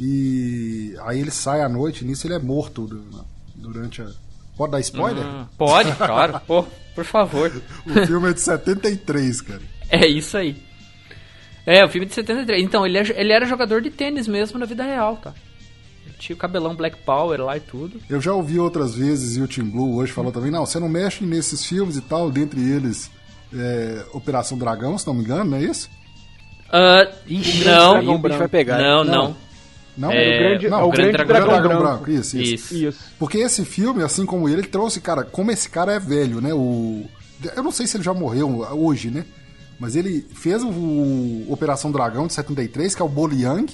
E aí ele sai à noite, nisso ele é morto du- durante a. Pode dar spoiler? Hum, pode, claro. [laughs] Pô, por favor. O filme é de 73, cara. É isso aí. É, o filme de 73. Então, ele, é- ele era jogador de tênis mesmo na vida real, tá? Tinha o cabelão Black Power lá e tudo. Eu já ouvi outras vezes e o Tim Blue hoje falou também, não, você não mexe nesses filmes e tal, dentre eles é, Operação Dragão, se não me engano, não é isso? Ah, Ixi, não, o bicho vai pegar. não, Não. não. Não, É, o grande, não, é o Grande grande Dragão dragão, Dragão branco. Isso, isso, Isso. Isso. Porque esse filme, assim como ele, ele trouxe, cara, como esse cara é velho, né? O, eu não sei se ele já morreu hoje, né? Mas ele fez o, o Operação Dragão de 73, que é o Boliang.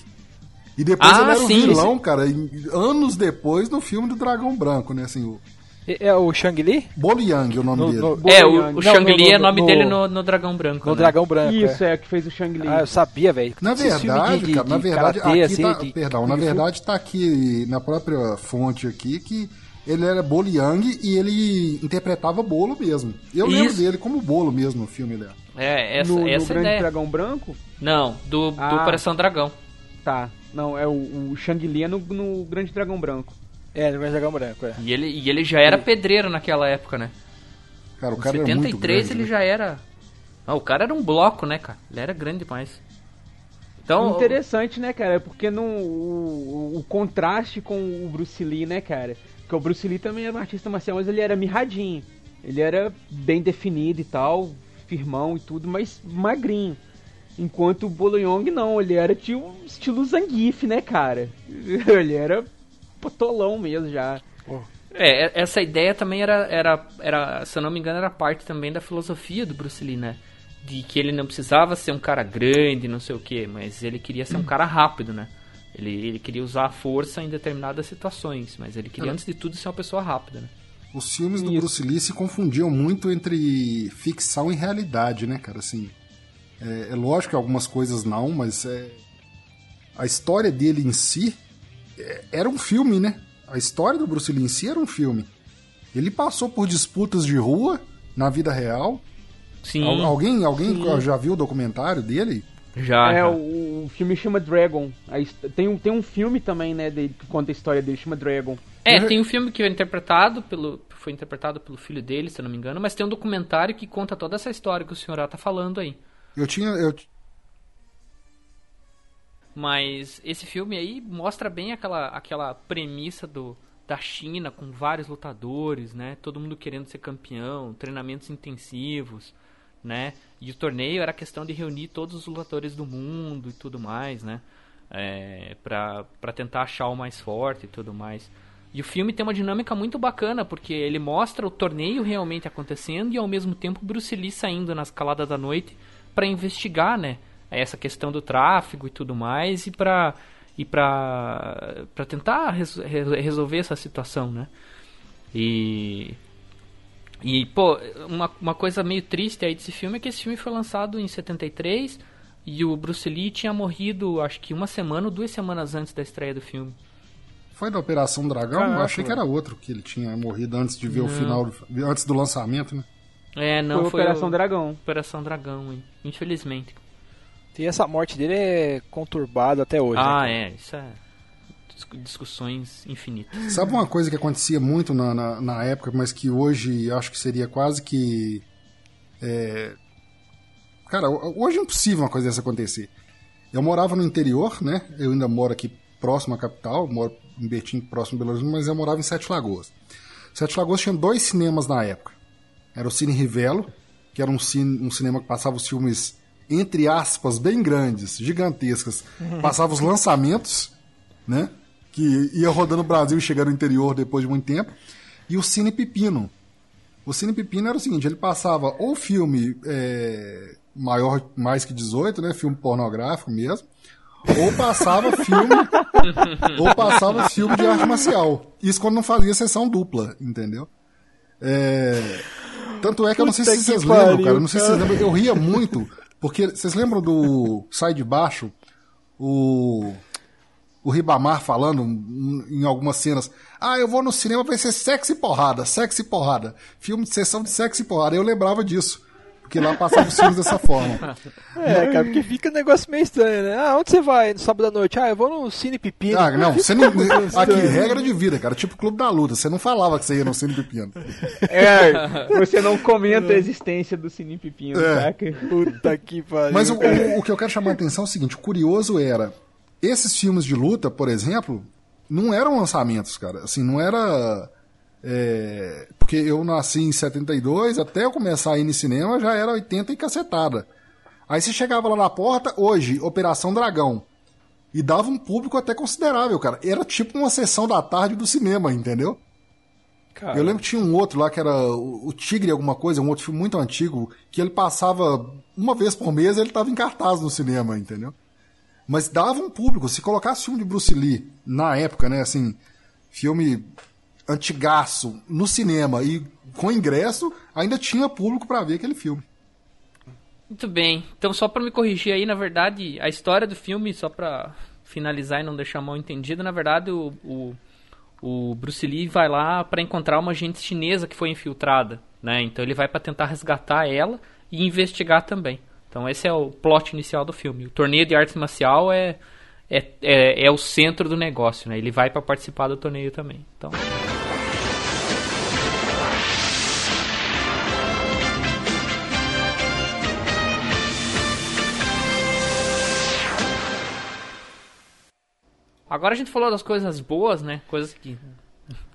E depois Ah, ele era o sim, vilão, cara, em- anos depois no filme do Dragão Branco, né? Assim, o É, é o Shang-Li? Boliang é o nome No- dele. no- É, o, o no- Shang-Li é no- nome no- dele no, no Dragão Branco. No né? Dragão Branco. Isso, é. é, que fez o Shang-Li. Ah, eu sabia, velho. Na verdade, de- de- cara, na de verdade, karatê, aqui assim, tá, de- perdão, de na verdade tá aqui na própria fonte aqui que ele era Boliang e ele interpretava bolo mesmo. Eu lembro Isso. dele como bolo mesmo no filme, ele é. É, essa, no, no essa é a Grande ideia. Dragão Branco? Não, do, do Ah. Operação Dragão. Tá. Não, é o, o Shang-Li é no, no Grande Dragão Branco. É, no Dragão Branco, é. E ele, e ele já era pedreiro naquela época, né? Cara, o Em cara era muito 73 grande, ele né? já era. Ah, o cara era um bloco, né, cara? Ele era grande demais. Então, Interessante, né, cara? Porque no, o, o contraste com o Bruce Lee, né, cara? Porque o Bruce Lee também era um artista marcial, mas ele era mirradinho. Ele era bem definido e tal, firmão e tudo, mas magrinho. Enquanto o Boloyong não, ele era tipo estilo Zangief, né, cara? [laughs] Ele era potolão mesmo já. É, e- essa ideia também era, era, era, se eu não me engano, era parte também da filosofia do Bruce Lee, né? De que ele não precisava ser um cara grande, não sei o que, mas ele queria ser um cara rápido, né? Ele, ele queria usar a força em determinadas situações, mas ele queria, antes de tudo, ser uma pessoa rápida, né? Os filmes do Isso. Bruce Lee se confundiam muito entre ficção e realidade, né, cara? Assim, é, é lógico que algumas coisas não, mas é, a história dele em si é, era um filme, né? A história do Bruce Lee em si era um filme. Ele passou por disputas de rua na vida real. Sim, Al- alguém alguém já viu o documentário dele? já. é, já. o, o filme chama Dragon. Tem, um, tem um filme também, né, dele, que conta a história dele, chama Dragon. É, tem um filme que foi interpretado pelo foi interpretado pelo filho dele, se eu não me engano, mas tem um documentário que conta toda essa história que o senhor tá falando aí. Eu tinha. Eu, Mas esse filme aí mostra bem aquela, aquela premissa do, da China com vários lutadores, né? Todo mundo querendo ser campeão, treinamentos intensivos, né? E o torneio era questão de reunir todos os lutadores do mundo e tudo mais, né? É, pra tentar achar o mais forte e tudo mais. E o filme tem uma dinâmica muito bacana, porque ele mostra o torneio realmente acontecendo e ao mesmo tempo Bruce Lee saindo na escalada da noite para investigar, né? Essa questão do tráfego e tudo mais e pra, e pra, pra tentar res- re- resolver essa situação, né? E. E, pô, uma, uma coisa meio triste aí desse filme é que esse filme foi lançado em 73 e o Bruce Lee tinha morrido, acho que uma semana ou duas semanas antes da estreia do filme. Foi da Operação Dragão? Eu Caraca, achei que era outro, que ele tinha morrido antes de ver o Não. final, do- antes do lançamento, né? É, não foi foi, Operação o- Dragão. Operação Dragão, hein? infelizmente. E essa morte dele é conturbada até hoje. ah, né? é, isso é discu- discussões infinitas. Sabe uma coisa que acontecia muito na, na, na época, mas que hoje acho que seria quase que. é, Cara, hoje é impossível uma coisa dessa acontecer. Eu morava no interior, né? Eu ainda moro aqui próximo à capital, moro em Betim, próximo de Belo Horizonte, mas eu morava em Sete Lagoas. Sete Lagoas tinha dois cinemas na época. Era o Cine Rivelo, que era um, cine, um cinema que passava os filmes, entre aspas, bem grandes, gigantescas. Passava os lançamentos, né? Que ia rodando o Brasil e chegando no interior depois de muito tempo. E o Cine Pepino. O Cine Pepino era o seguinte, ele passava ou filme é, maior, mais que 18, né? Filme pornográfico mesmo. Ou passava filme. [laughs] ou passava filme de arte marcial. Isso quando não fazia sessão dupla, entendeu? É, tanto é que eu não sei Puta se vocês lembram, pariu, cara. Eu não sei se vocês cara. lembram. Eu ria muito. Porque vocês lembram do Sai de Baixo? O o Ribamar falando em algumas cenas. Ah, eu vou no cinema vai ser sexo e porrada, sexo e porrada. Filme de sessão de sexo e porrada. Eu lembrava disso. Porque lá passava os filmes dessa forma. É, cara, porque fica um negócio meio estranho, né? Ah, onde você vai no sábado à noite? Ah, eu vou no Cine Pepino. Ah, não, você não. [laughs] Aqui, regra de vida, cara. Tipo Clube da Luta. Você não falava que você ia no Cine Pepino. É, você não comenta a existência do Cine Pepino, É. saca? Puta que pariu. Mas o, o- o que eu quero chamar a atenção é o seguinte: o curioso era. Esses filmes de luta, por exemplo, não eram lançamentos, cara. Assim, não era. É, porque eu nasci em 72, até eu começar a ir no cinema já era 80 e cacetada. Aí você chegava lá na porta, hoje, Operação Dragão. E dava um público até considerável, cara. Era tipo uma sessão da tarde do cinema, entendeu? Cara, Eu lembro que tinha um outro lá que era o Tigre alguma coisa, um outro filme muito antigo, que ele passava uma vez por mês ele tava em cartaz no cinema, entendeu? Mas dava um público, se colocasse filme de Bruce Lee na época, né, assim, filme antigaço no cinema e com ingresso, ainda tinha público pra ver aquele filme. Muito bem. Então, só pra me corrigir aí, na verdade, a história do filme, só pra finalizar e não deixar mal entendido, na verdade, o, o, o Bruce Lee vai lá pra encontrar uma agente chinesa que foi infiltrada, né? Então ele vai pra tentar resgatar ela e investigar também. Então esse é o plot inicial do filme. O torneio de arte marcial é, é, é, é o centro do negócio, né? Ele vai pra participar do torneio também. Então... Agora a gente falou das coisas boas, né? Coisas que,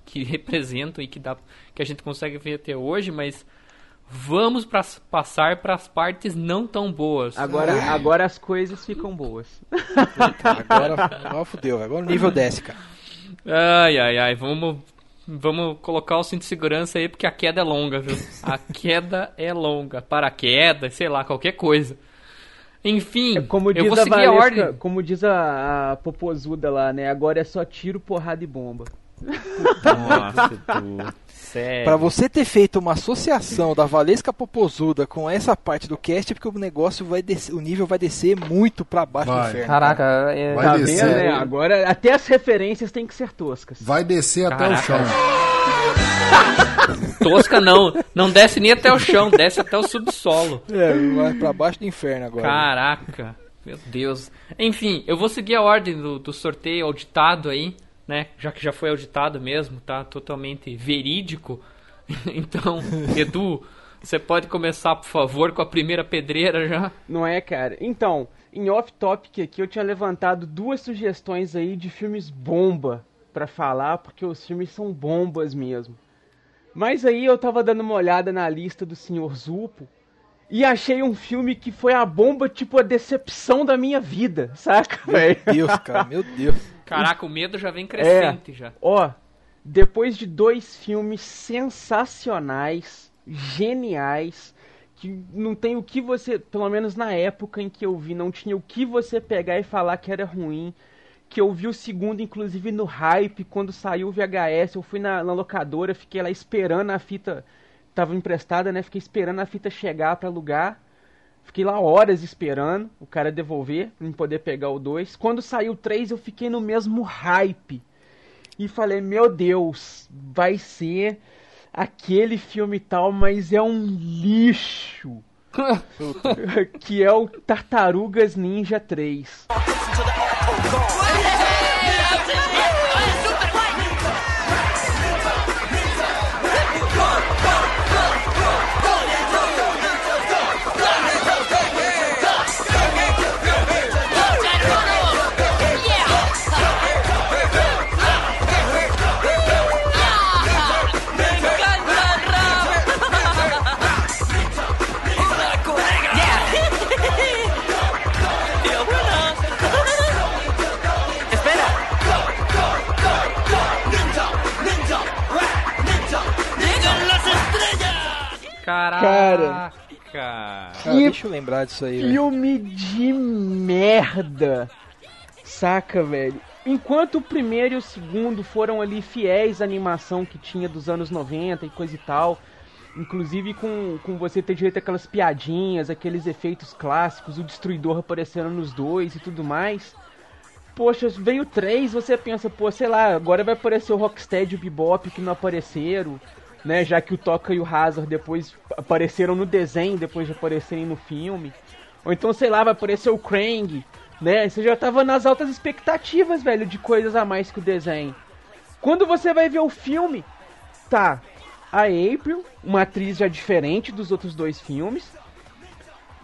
que [laughs] representam e que, dá, que a gente consegue ver até hoje, mas vamos pra, passar para as partes não tão boas. Agora, agora as coisas ficam boas. [laughs] agora, agora fudeu, agora o nível desce, cara. Ai, ai, ai, vamos, vamos colocar o cinto de segurança aí porque a queda é longa, viu? A [laughs] queda é longa. Paraquedas, sei lá, qualquer coisa. Enfim, É como eu diz vou a seguir a Valesca, ordem. como diz a, a popozuda lá, né? Agora é só tiro, porrada e bomba. Nossa, tu, sério. Pra você ter feito uma associação da Valesca Popozuda com essa parte do cast, é porque o negócio vai descer, o nível vai descer muito pra baixo do Vai. inferno. Caraca, é... Vai tá descer. vendo, né? Agora até as referências têm que ser toscas. Vai descer até o Caraca. chão. [laughs] tosca não. Não desce nem até o chão, desce até o subsolo. É, vai pra baixo do inferno agora. Caraca, meu Deus. Enfim, eu vou seguir a ordem do, do sorteio auditado aí, né? Já que já foi auditado mesmo, tá? Totalmente verídico. [laughs] Então, Edu, você pode começar, por favor, com a primeira pedreira já? Não é, cara? Então, em off-topic aqui eu tinha levantado duas sugestões aí de filmes bomba pra falar, porque os filmes são bombas mesmo. Mas aí eu tava dando uma olhada na lista do Sr. Zupo e achei um filme que foi a bomba, tipo a decepção da minha vida, saca, velho? Deus, cara, meu Deus. [laughs] Caraca, o medo já vem crescente já. Ó, depois de dois filmes sensacionais, geniais, que não tem o que você, pelo menos na época em que eu vi, não tinha o que você pegar e falar que era ruim. Que eu vi o segundo, inclusive, no hype, quando saiu o VHS, eu fui na, na locadora, fiquei lá esperando a fita, tava emprestada, né? Fiquei esperando a fita chegar pra alugar. Fiquei lá horas esperando o cara devolver, pra eu poder pegar o 2. Quando saiu o 3, eu fiquei no mesmo hype. E falei, meu Deus, vai ser aquele filme tal, mas é um lixo. [laughs] [laughs] que é o Tartarugas Ninja 3. [laughs] Caraca. Cara, Que deixa eu lembrar disso aí, velho. Filme de merda. Saca, velho? Enquanto o primeiro e o segundo foram ali fiéis à animação que tinha dos anos 90 e coisa e tal. Inclusive com, com você ter direito àquelas piadinhas, aqueles efeitos clássicos, o destruidor aparecendo nos dois e tudo mais. Poxa, veio três, você pensa, pô, sei lá, agora vai aparecer o Rocksteady e o Bebop que não apareceram, né? Já que o Toca e o Hazard depois apareceram no desenho, depois de aparecerem no filme. Ou então, sei lá, vai aparecer o Krang, né? Você já tava nas altas expectativas, velho, de coisas a mais que o desenho. Quando você vai ver o filme, tá a April, uma atriz já diferente dos outros dois filmes,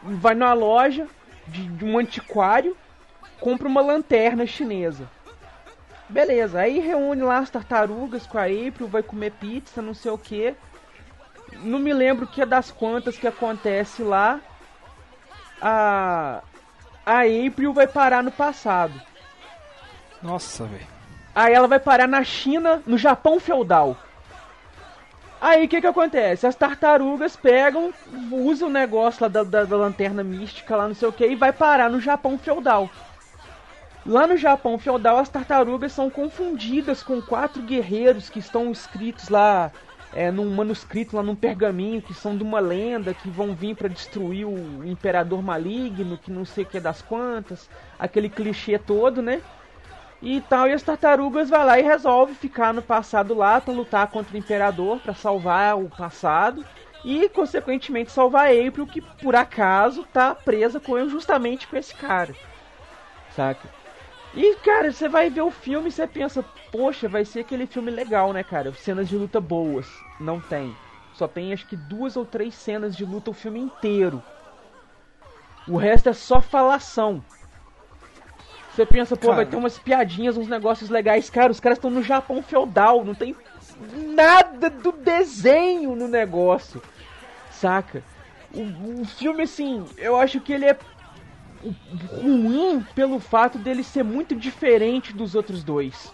vai numa loja de, de um antiquário, compra uma lanterna chinesa. Beleza, aí reúne lá as tartarugas com a April, vai comer pizza, não sei o que. Não me lembro que é das quantas que acontece lá. A a April vai parar no passado. Nossa, velho. Aí ela vai parar na China, no Japão feudal. Aí o que que acontece? As tartarugas pegam, usam o negócio lá da, da, da lanterna mística lá, não sei o que, e vai parar no Japão feudal. Lá no Japão feudal, as tartarugas são confundidas com quatro guerreiros que estão escritos lá é, num manuscrito, lá num pergaminho, que são de uma lenda, que vão vir para destruir o imperador maligno, que não sei o que das quantas, aquele clichê todo, né? E tal, e as tartarugas vai lá e resolve ficar no passado lá pra lutar contra o imperador, pra salvar o passado e consequentemente salvar a April, que por acaso tá presa com justamente com esse cara. Saca? E cara, você vai ver o filme e você pensa, poxa, vai ser aquele filme legal, né, cara? Cenas de luta boas. Não tem. Só tem acho que duas ou três cenas de luta o filme inteiro. O resto é só falação. Você pensa, pô, Cara. vai ter umas piadinhas, uns negócios legais. Cara, os caras estão no Japão feudal, não tem nada do desenho no negócio. Saca? O, o filme, assim, eu acho que ele é ruim pelo fato dele ser muito diferente dos outros dois.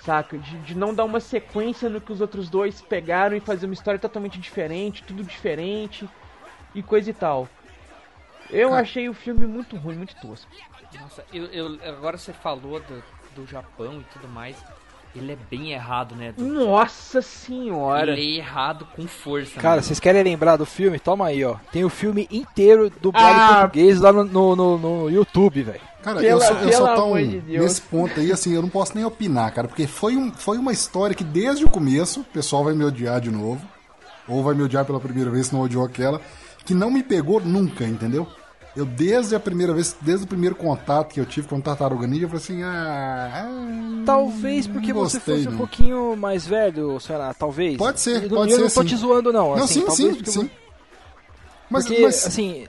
Saca? De, de não dar uma sequência no que os outros dois pegaram e fazer uma história totalmente diferente, tudo diferente e coisa e tal. Eu Cara. achei o filme muito ruim, muito tosco. Nossa, eu, eu- agora você falou do, do Japão e tudo mais. Ele é bem errado, né? Nossa senhora! Ele é errado com força. Cara, mano. vocês querem lembrar do filme? Toma aí, ó. Tem o filme inteiro em Ah. português lá no, no, no- no YouTube, velho. Cara, Pela- eu só, eu pelo só tô amor um- de nesse ponto aí, assim, eu não posso nem opinar, cara, porque foi, um, foi uma história que desde o começo o pessoal vai me odiar de novo, ou vai me odiar pela primeira vez se não odiou aquela, que não me pegou nunca, entendeu? Eu desde a primeira vez, desde o primeiro contato que eu tive com o Tartaruga Ninja, eu falei assim, ah, ah, Talvez porque não você gostei, fosse um não. pouquinho mais velho, será? Talvez. Pode ser, eu, pode eu ser, não tô sim. te zoando, não. Não, assim, sim, sim, sim. Mas, Porque, mas assim,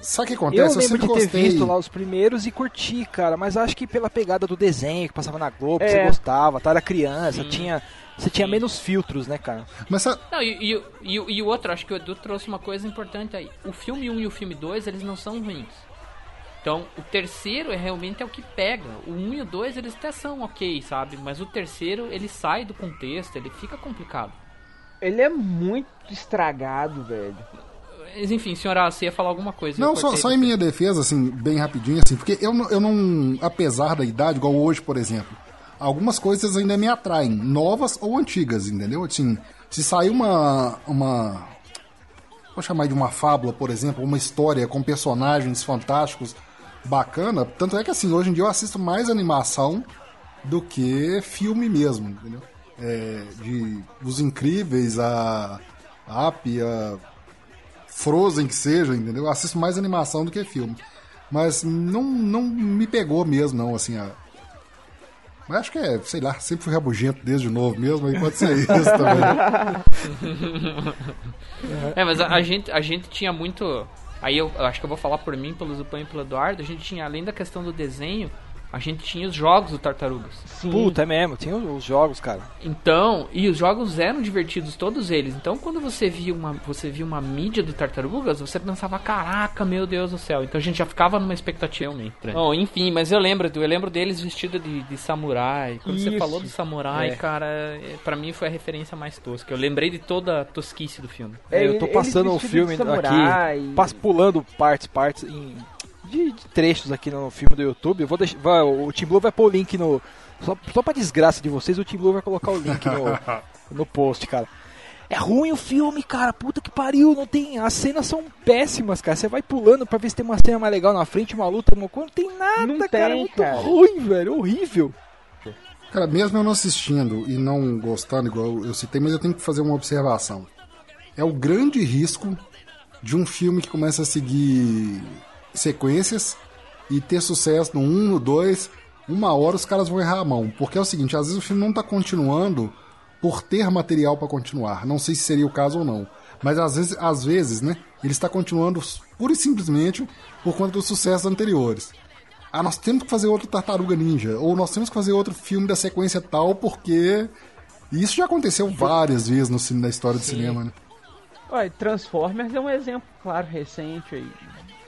Sabe o que Eu acontece? Eu, lembro sempre de ter gostei. visto lá os primeiros e curti, cara, mas acho que pela pegada do desenho que passava na Globo, que É. você gostava, tá? Era criança, Sim. tinha, você tinha menos filtros, né, cara? Mas sabe, Não, e, e, e, o- e o outro, acho que o Edu trouxe uma coisa importante aí. O filme 1 e o filme 2, eles não são ruins. Então, o terceiro é realmente é o que pega. O 1 e o 2, eles até são ok, sabe? Mas o terceiro, ele sai do contexto, ele fica complicado. Ele é muito estragado, velho. Mas, enfim, senhora, você ia falar alguma coisa. Não, eu só, só em minha defesa, assim, bem rapidinho, assim, porque eu, eu não, apesar da idade, igual hoje, por exemplo, algumas coisas ainda me atraem, novas ou antigas, entendeu? Assim, se sair uma, uma, vou chamar de uma fábula, por exemplo, uma história com personagens fantásticos, bacana, tanto é que, assim, hoje em dia eu assisto mais animação do que filme mesmo, entendeu? É, de Os Incríveis, a, Up, a Frozen que seja, entendeu? Eu assisto mais animação do que filme. Mas não, não me pegou mesmo, não, assim, a... Mas acho que é, sei lá, sempre fui rabugento desde novo mesmo, aí pode ser isso também. [laughs] É, mas a, a gente, a gente tinha muito. Aí eu, eu acho que eu vou falar por mim, pelo Zupan e pelo Eduardo. A gente tinha, além da questão do desenho, a gente tinha os jogos do Tartarugas. Sim. Puta, é mesmo, tinha os os jogos, cara. Então, e os jogos eram divertidos, todos eles. Então, quando você via uma, você via uma mídia do Tartarugas, você pensava, caraca, meu Deus do céu. Então a gente já ficava numa expectativa meio estranha. Bom, enfim, mas eu lembro, eu lembro deles vestidos de, de samurai. Quando você Isso. falou do samurai, É. cara, é, pra mim foi a referência mais tosca. Eu lembrei de toda a tosquice do filme. É, eu tô ele- passando o filme aqui, pulando partes, partes em, de, de trechos aqui no filme do YouTube. Eu vou deixar, vai, o Tim Blue vai pôr o link no. Só, só pra desgraça de vocês, o Tim Blue vai colocar o link no, [laughs] no post, cara. É ruim o filme, cara. Puta que pariu. Não tem. As cenas são péssimas, cara. Você vai pulando pra ver se tem uma cena mais legal na frente, uma luta, alguma coisa. Não tem nada, Não cara. tem, é muito cara. ruim, velho. Horrível. Cara, mesmo eu não assistindo e não gostando, igual eu citei, mas eu tenho que fazer uma observação. É o grande risco de um filme que começa a seguir sequências e ter sucesso no 1, no 2, uma hora os caras vão errar a mão. Porque é o seguinte, às vezes o filme não tá continuando por ter material pra continuar. Não sei se seria o caso ou não. Mas às vezes, às vezes né, ele está continuando pura e simplesmente por conta dos sucessos anteriores. Ah, nós temos que fazer outro Tartaruga Ninja. Ou nós temos que fazer outro filme da sequência tal, porque. E isso já aconteceu várias vezes no, na história do cinema, né? Olha, Transformers é um exemplo, claro, recente aí.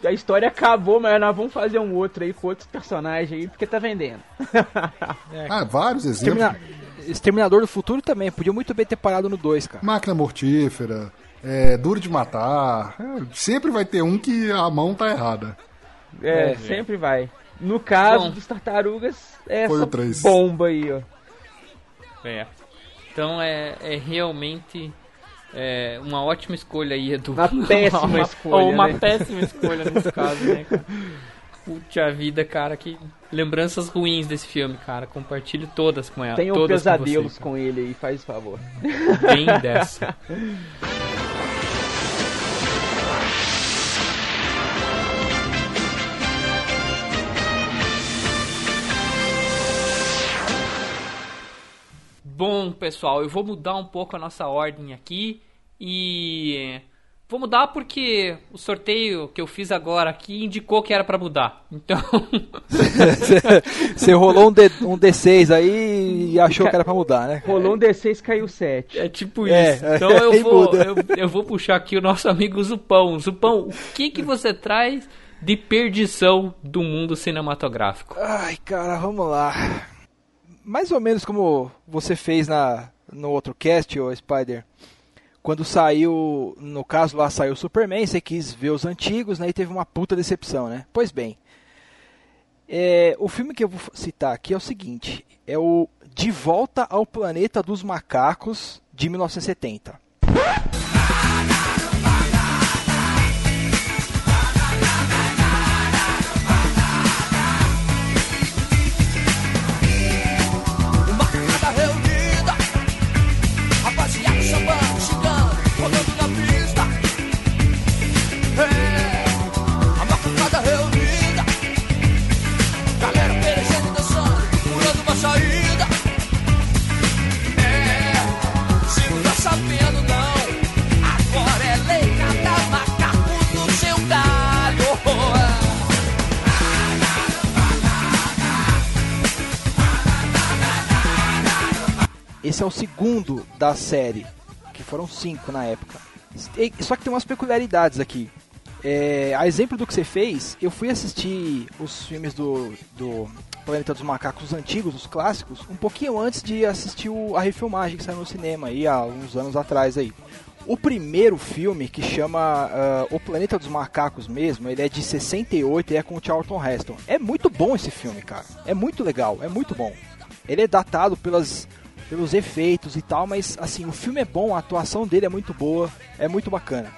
A história acabou, mas nós vamos fazer um outro aí com outros personagens aí, porque tá vendendo. [laughs] Ah, vários exemplos. Extermina- Exterminador do Futuro também. Podia muito bem ter parado no 2, cara. Máquina mortífera, é, duro de matar. É, sempre vai ter um que a mão tá errada. É, É, sempre vai. No caso Bom. dos tartarugas, é essa bomba aí, ó. É. Então é, é realmente é, uma ótima escolha aí, Edu. Uma [laughs] péssima Uma- escolha, Ou uma né? péssima escolha nesse [laughs] caso, né, cara? Puta vida, cara, que lembranças ruins desse filme, cara. Compartilhe todas com ela. Tenham todas pesadelos com, com, ele aí, faz favor. você. Bem dessa. [laughs] Bom, pessoal, eu vou mudar um pouco a nossa ordem aqui e vou mudar porque o sorteio que eu fiz agora aqui indicou que era pra mudar. Então, [laughs] Você rolou um, D, um D6 aí e achou que era pra mudar, né? Rolou um D6, caiu 7. é tipo É, isso. Então eu vou, eu, eu vou puxar aqui o nosso amigo Zupão. Zupão, o que que você traz de perdição do mundo cinematográfico? Ai, cara, vamos lá. Mais ou menos como você fez na, no outro cast, ô Spider. Quando saiu, no caso lá saiu o Superman, você quis ver os antigos, né? E teve uma puta decepção, né? Pois bem. é, o filme que eu vou citar aqui é o seguinte: é o De Volta ao Planeta dos Macacos, de 1970. O segundo da série, que foram cinco na época. Só que tem umas peculiaridades aqui. É, a exemplo do que você fez, eu fui assistir os filmes do, do Planeta dos Macacos os antigos, os clássicos, um pouquinho antes de assistir o- a refilmagem que saiu no cinema aí há uns anos atrás aí. O primeiro filme, que chama ah, O Planeta dos Macacos mesmo, ele é de 68 e é com o Charlton Heston. É muito bom esse filme, cara. É muito legal, é muito bom. Ele é datado pelas, pelos efeitos e tal, mas assim, o filme é bom, a atuação dele é muito boa, é muito bacana.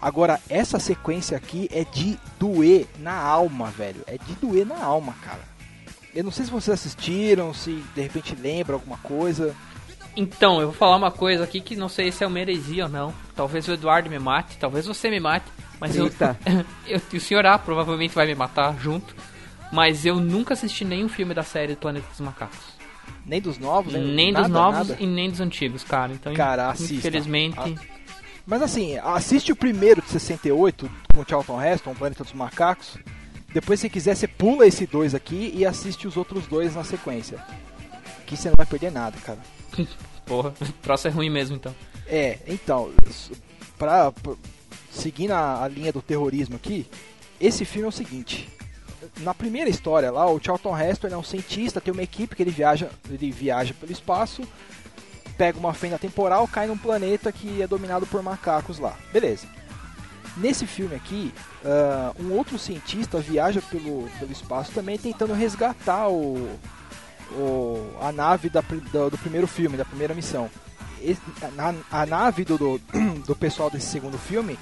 Agora, essa sequência aqui é de doer na alma, velho. É de doer na alma, cara. Eu não sei se vocês assistiram, se de repente lembra alguma coisa. Então, eu vou falar uma coisa aqui que não sei se é uma heresia ou não. Talvez o Eduardo me mate, talvez você me mate. Mas eu, Eita. [laughs] eu. E o senhor A provavelmente vai me matar junto. Mas eu nunca assisti nenhum filme da série do Planeta dos Macacos. Nem dos novos, Nem nada, dos novos nada. e nem dos antigos, cara. Então, Cara, assista. infelizmente. Ah. Mas assim, assiste o primeiro de 68 com o Charlton Heston, o Planeta dos Macacos. Depois, se quiser, você pula esse dois aqui e assiste os outros dois na sequência. Que você não vai perder nada, cara. [laughs] Porra, o troço é ruim mesmo, então. É, então, pra, pra- seguindo a, a linha do terrorismo aqui, esse filme é o seguinte. Na primeira história lá, o Charlton Heston é um cientista, tem uma equipe que ele viaja, ele viaja pelo espaço, pega uma fenda temporal, cai num planeta que é dominado por macacos lá. Beleza. Nesse filme aqui, ah, um outro cientista viaja pelo, pelo espaço também tentando resgatar o, o- a nave da do, do primeiro filme, da primeira missão. A, a nave do, do, [clears throat] do pessoal desse segundo filme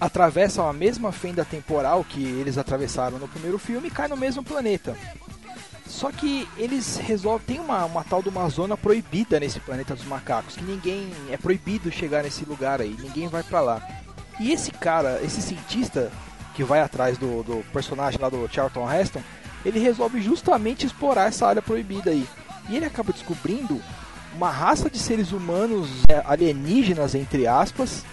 atravessa a mesma fenda temporal que eles atravessaram no primeiro filme e cai no mesmo planeta. Só que eles resolvem. Tem uma, uma tal de uma zona proibida nesse planeta dos macacos, que ninguém. É proibido chegar nesse lugar aí, ninguém vai pra lá. E esse cara, esse cientista que vai atrás do, do personagem lá do Charlton Heston, ele resolve justamente explorar essa área proibida aí. E ele acaba descobrindo uma raça de seres humanos é, alienígenas, entre aspas,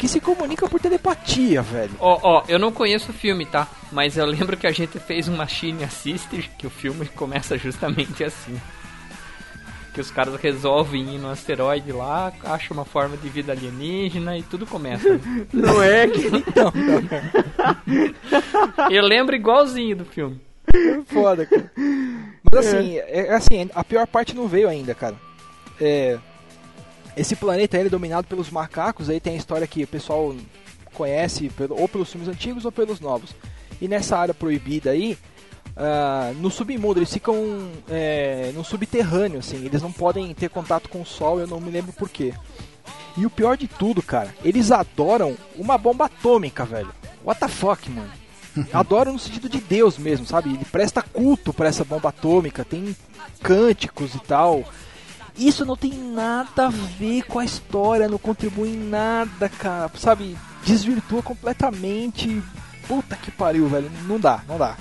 que se comunica por telepatia, velho. Ó, ó, eu não conheço o filme, tá? Mas eu lembro que a gente fez um Machine Sister, que o filme [laughs] começa justamente assim. Que os caras resolvem ir no asteroide lá, acham uma forma de vida alienígena e tudo começa. né? [laughs] Não é que. Então, eu lembro igualzinho do filme. foda, cara. Mas assim, é, é assim, a pior parte não veio ainda, cara. É, esse planeta ele é dominado pelos macacos, aí tem a história que o pessoal conhece pelo- ou pelos filmes antigos ou pelos novos. E nessa área proibida aí, ah, no submundo, eles ficam é, no subterrâneo, assim, eles não podem ter contato com o sol, eu não me lembro porquê. E o pior de tudo, cara, eles adoram uma bomba atômica, velho. What the fuck, mano? [laughs] Adoram no sentido de Deus mesmo, sabe? Ele presta culto pra essa bomba atômica, tem cânticos e tal. Isso não tem nada a ver com a história, não contribui em nada, cara. Sabe? Desvirtua completamente. Puta que pariu, velho. Não dá, não dá.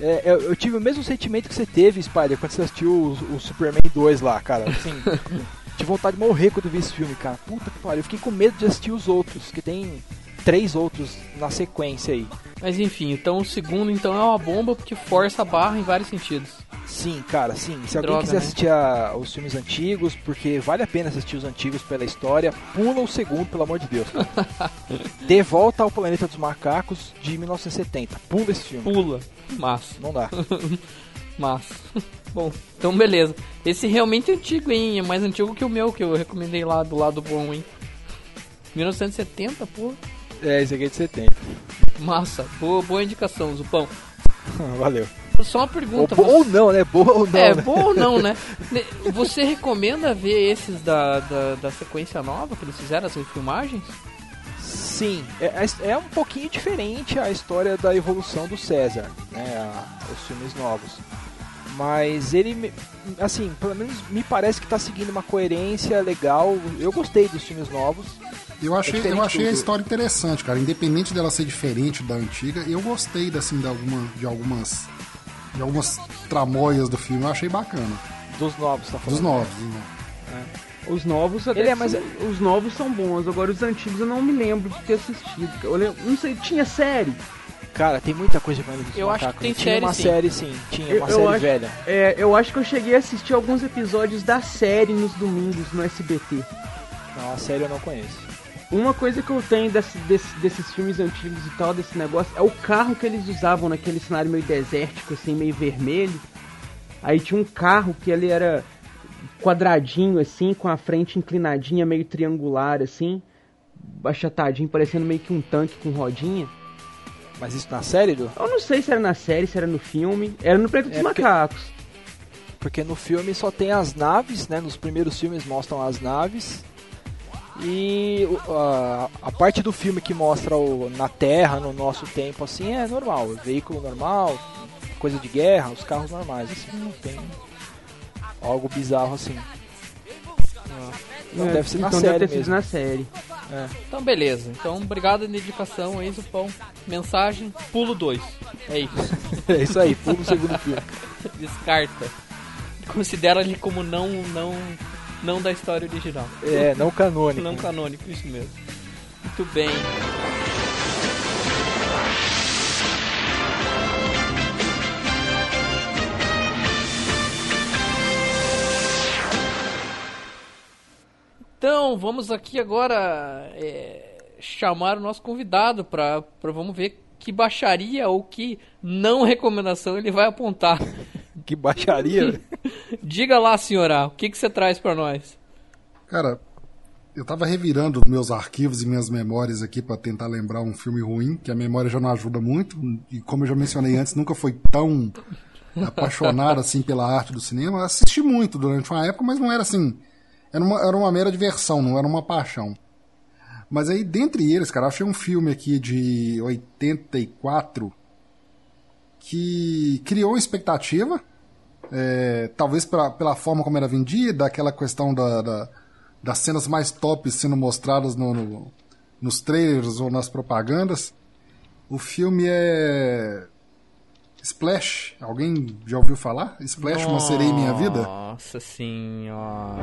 É, eu, eu tive o mesmo sentimento que você teve, Spider, quando você assistiu o, o Superman 2 lá, cara. Assim, [laughs] tive vontade de morrer quando vi esse filme, cara. Puta que pariu. Eu fiquei com medo de assistir os outros, que tem três outros na sequência aí. Mas enfim, então o segundo então é uma bomba porque força a barra em vários sentidos. Sim, cara, sim. Se alguém Droga, quiser né? assistir a- os filmes antigos, porque vale a pena assistir os antigos pela história, pula o segundo, pelo amor de Deus. [laughs] De volta ao Planeta dos Macacos de 1970. Pula esse filme. Pula. Massa. Não dá. [laughs] Massa. [laughs] Bom, então beleza. Esse realmente é antigo, hein? É mais antigo que o meu, que eu recomendei lá do lado bom, hein? 1970, pô. É, esse aqui é de 70. Massa. Boa, boa indicação, Zupão. Valeu. Só uma Ou, pergunta. bo- você- ou não, né? Boa ou não. é, né? boa ou não, né? [laughs] Você recomenda ver esses da, da, da sequência nova que eles fizeram, as refilmagens? Sim, é, é- é um pouquinho diferente a história da evolução do César, né? a- os filmes novos. Mas ele, me- assim, pelo menos me parece que tá seguindo uma coerência legal. Eu gostei dos filmes novos. Eu achei, diferente eu achei a história interessante, cara. Independente dela ser diferente da antiga, eu gostei assim, de, alguma, de algumas. De algumas tramóias do filme, eu achei bacana. Dos novos, tá falando? Dos novos. né? Os novos até Ele é são- Os novos são bons, agora os antigos eu não me lembro de ter assistido. Eu lembro- não sei, tinha série. Cara, tem muita coisa pra Eu acho que tem Tinha série, uma sim. série, sim. Tinha Eu- uma eu série acho- velha. É, eu acho que eu cheguei a assistir alguns episódios da série nos domingos no SBT. Não, a série eu não conheço. Uma coisa que eu tenho desse- desse- desses filmes antigos e tal, desse negócio, é o carro que eles usavam naquele cenário meio desértico, assim, meio vermelho. Aí tinha um carro que ele era quadradinho, assim, com a frente inclinadinha, meio triangular, assim, achatadinho, parecendo meio que um tanque com rodinha. Mas isso na série, Du? Eu não sei se era na série, se era no filme. Era no Planeta dos É porque- Macacos. Porque no filme só tem as naves, né? Nos primeiros filmes mostram as naves. E a, a parte do filme que mostra o, na Terra, no nosso tempo, assim, é normal. Veículo normal, coisa de guerra, os carros normais, assim, não tem algo bizarro assim. Não, É, deve ser na então série deve ter mesmo. sido na série. Então, beleza. Então, obrigado na dedicação aí, Zupão. Mensagem, pulo 2. É isso. [laughs] É isso aí, pula o segundo filme. Descarta. Considera ele como não, não, não da história original. É, não canônico. Não canônico, isso mesmo. Muito bem. Então, vamos aqui agora é, chamar o nosso convidado para vamos ver que baixaria ou que não recomendação ele vai apontar. Que baixaria. [laughs] Diga lá, senhora, o que, que você traz para nós? Cara, eu tava revirando meus arquivos e minhas memórias aqui pra tentar lembrar um filme ruim, que a memória já não ajuda muito, e como eu já mencionei antes, nunca foi tão apaixonado assim pela arte do cinema. Eu assisti muito durante uma época, mas não era assim. Era uma, era uma mera diversão, não era uma paixão. Mas aí, dentre eles, cara, eu achei um filme aqui de 84 que criou expectativa, é, talvez pela, pela forma como era vendida, aquela questão da, da- das cenas mais tops sendo mostradas no- no- nos trailers ou nas propagandas. O filme é. Splash. Alguém já ouviu falar? Splash, uma sereia em minha vida? Nossa senhora.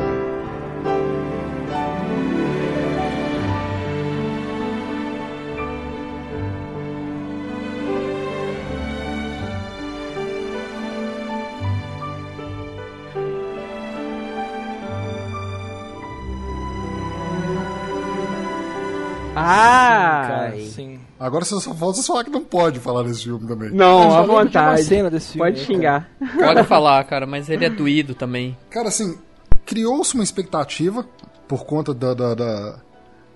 Ah! Cara, sim. Agora você só falta você falar que não pode falar desse filme também. Não, à vontade. cena desse filme Pode aí, xingar. [laughs] Pode falar, cara, mas ele é doído também. Cara, assim, criou-se uma expectativa por conta da, da- da-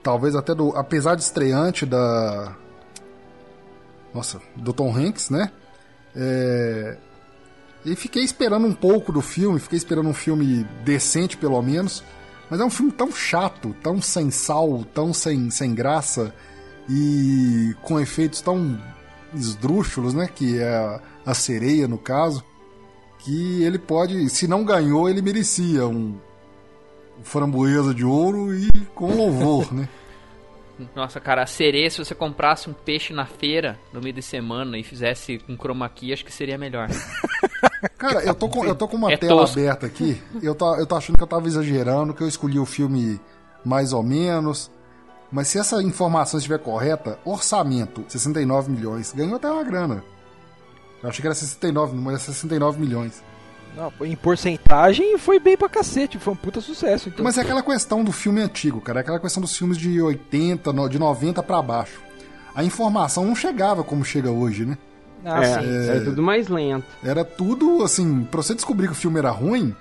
Talvez até do. Apesar de estreante da. Nossa, do Tom Hanks, né? É, E fiquei esperando um pouco do filme, fiquei esperando um filme decente, pelo menos. Mas é um filme tão chato, tão sem sal, tão sem, sem graça e com efeitos tão esdrúxulos, né? Que é a, a sereia, no caso que ele pode, se não ganhou, ele merecia um, um framboesa de ouro e com louvor, né? [laughs] Nossa, cara, a sereia, se você comprasse um peixe na feira no meio de semana e fizesse com chroma key, acho que seria melhor. [laughs] Cara, eu tô com, eu tô com uma É tela tosco. aberta aqui, eu tô, eu tô achando que eu tava exagerando, que eu escolhi o filme mais ou menos, mas se essa informação estiver correta, orçamento, 69 milhões, ganhou até uma grana. Eu achei que era 69, mas é 69 milhões. Não, em porcentagem foi bem pra cacete, foi um puta sucesso. Então. Mas é aquela questão do filme antigo, cara. É aquela questão dos filmes de 80, no- de 90 pra baixo. A informação não chegava como chega hoje, né? Ah, é, sim. é tudo mais lento. Era tudo assim, pra você descobrir que o filme era ruim,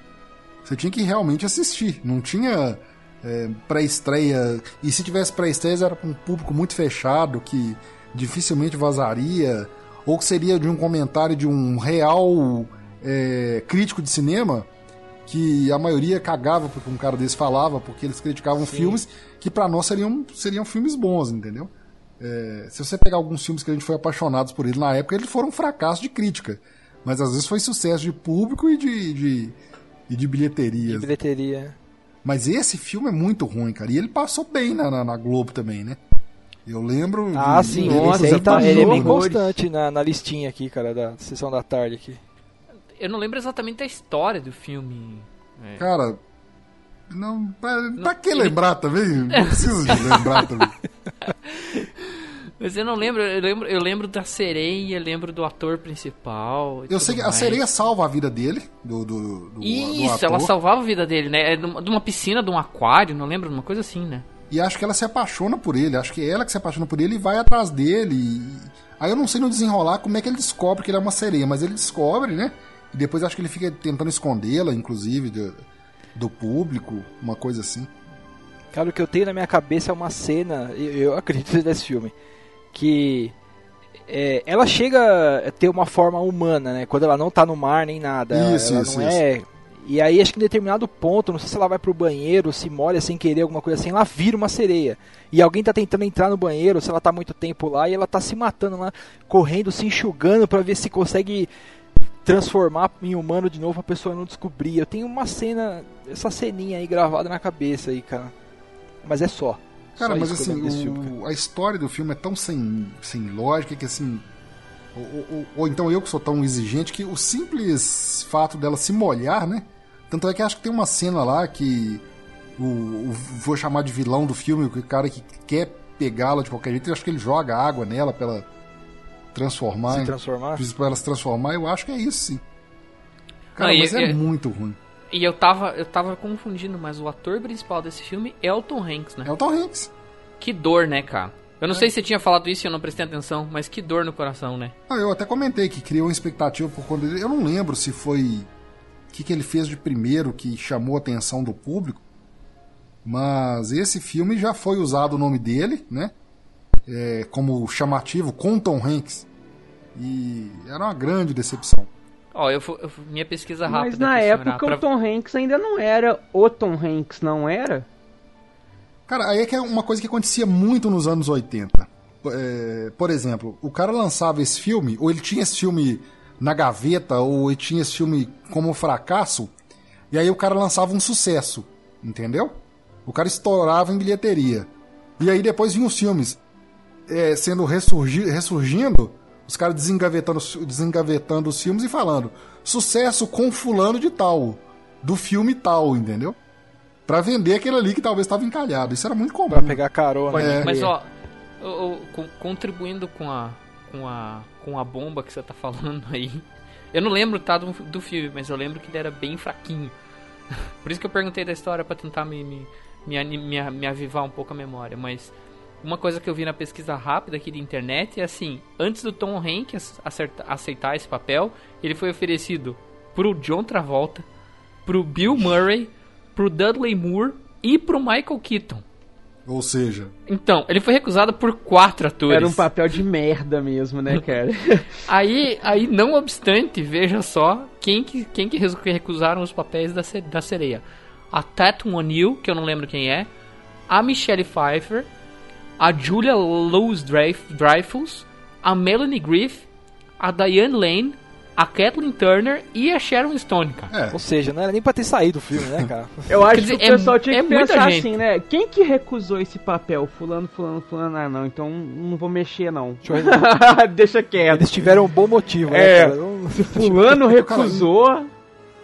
você tinha que realmente assistir. Não tinha é, pré-estreia. E se tivesse pré-estreia, era pra um público muito fechado que dificilmente vazaria. Ou que seria de um comentário de um real é, crítico de cinema que a maioria cagava porque um cara desse falava, porque eles criticavam filmes que pra nós seriam, seriam filmes bons, entendeu? É, se você pegar alguns filmes que a gente foi apaixonados por ele na época, eles foram um fracasso de crítica. Mas às vezes foi sucesso de público e de, de, e de bilheterias. Bilheteria. Mas esse filme é muito ruim, cara. E ele passou bem na, na, na Globo também, né? Eu lembro. Ah, de- sim, de- nossa, tá, passou ele é bem constante na, na listinha aqui, cara, da sessão da tarde aqui. Eu não lembro exatamente a história do filme. É. Cara. Não, pra, pra que lembrar também? Não precisa de lembrar também. [laughs] Mas eu não lembro, eu lembro, eu lembro da sereia, lembro do ator principal. Eu sei que a mais. sereia salva a vida dele, do, do, do, do Isso, ator. ela salvava a vida dele, né? É de uma de uma piscina, de um aquário, não lembro, uma coisa assim, né? E acho que ela se apaixona por ele. Acho que é ela que se apaixona por ele e vai atrás dele. E- Aí eu não sei no desenrolar como é que ele descobre que ele é uma sereia, mas ele descobre, né? E depois acho que ele fica tentando escondê-la, inclusive, do, do público, uma coisa assim. Cara, o que eu tenho na minha cabeça é uma cena, eu, eu acredito [laughs] nesse filme, que é, ela chega a ter uma forma humana, né? Quando ela não tá no mar nem nada. Isso, ela isso, não é. E aí acho que em determinado ponto, não sei se ela vai pro banheiro, se molha sem querer, alguma coisa assim, ela vira uma sereia. E alguém tá tentando entrar no banheiro, se ela tá muito tempo lá, e ela tá se matando lá, correndo, se enxugando pra ver se consegue transformar em humano de novo a pessoa não descobrir. Eu tenho uma cena, essa ceninha aí gravada na cabeça aí, cara. Mas é só. Cara, Só mas assim, desse filme, o- a história do filme é tão sem, sem lógica que assim. Ou, ou- ou então eu que sou tão exigente que o simples fato dela se molhar, né? Tanto é que acho que tem uma cena lá que o, o- vou chamar de vilão do filme, o cara que quer pegá-la de qualquer jeito, eu acho que ele joga água nela pra ela transformar. Se transformar? Pra ela se transformar, eu acho que é isso sim. Cara, Ah, e- mas é e- muito ruim. E eu tava, eu tava confundindo, mas o ator principal desse filme é o Tom Hanks, né? É o Tom Hanks. Que dor, né, cara? Eu É. não sei se você tinha falado isso e eu não prestei atenção, mas que dor no coração, né? Ah, eu até comentei que criou uma expectativa por conta dele. Eu não lembro se foi o que, que ele fez de primeiro que chamou a atenção do público. Mas esse filme já foi usado o nome dele, né? É, como chamativo com Tom Hanks. E era uma grande decepção. Ó, eu, fu- eu fu- minha pesquisa rápida. Mas na época pra- o Tom Hanks ainda não era o Tom Hanks, não era? Cara, aí é que é uma coisa que acontecia muito nos anos 80. É, por exemplo, o cara lançava esse filme, ou ele tinha esse filme na gaveta, ou ele tinha esse filme como fracasso, e aí o cara lançava um sucesso, entendeu? O cara estourava em bilheteria. E aí depois vinham os filmes é, sendo ressurgi- ressurgindo, os caras desengavetando, os- desengavetando os filmes e falando sucesso com fulano de tal, do filme tal, entendeu? Pra vender aquele ali que talvez estava encalhado. Isso era muito comum. Pra pegar carona. É. Mas ó, o- o- co- contribuindo com a, com a com a bomba que você tá falando aí. Eu não lembro tá do, do filme, mas eu lembro que ele era bem fraquinho. [laughs] Por isso que eu perguntei da história pra tentar me me, me, me, me avivar um pouco a memória, mas uma coisa que eu vi na pesquisa rápida aqui de internet é assim, antes do Tom Hanks aceitar esse papel, ele foi oferecido pro John Travolta, pro Bill Murray, pro Dudley Moore e pro Michael Keaton. Ou seja, Então, ele foi recusado por quatro atores. Era um papel de merda mesmo, né, [laughs] cara? Aí, aí, não obstante, veja só quem que, quem que recu- recusaram os papéis da, da sereia. A Tatum O'Neill, que eu não lembro quem é, a Michelle Pfeiffer, a Julia Louis-Dreyfus, a Melanie Griffith, a Diane Lane, a Kathleen Turner e a Sharon Stone, cara. é. Ou seja, não era nem pra ter saído o filme, né, [laughs] cara? Eu acho dizer, que o pessoal é- tinha é que pensar gente. assim, né? Quem que recusou esse papel? Fulano, fulano, fulano. Ah, não, então não vou mexer, não. Deixa [laughs] quieto. Eles tiveram um bom motivo, né, É. cara? Não- fulano recusou,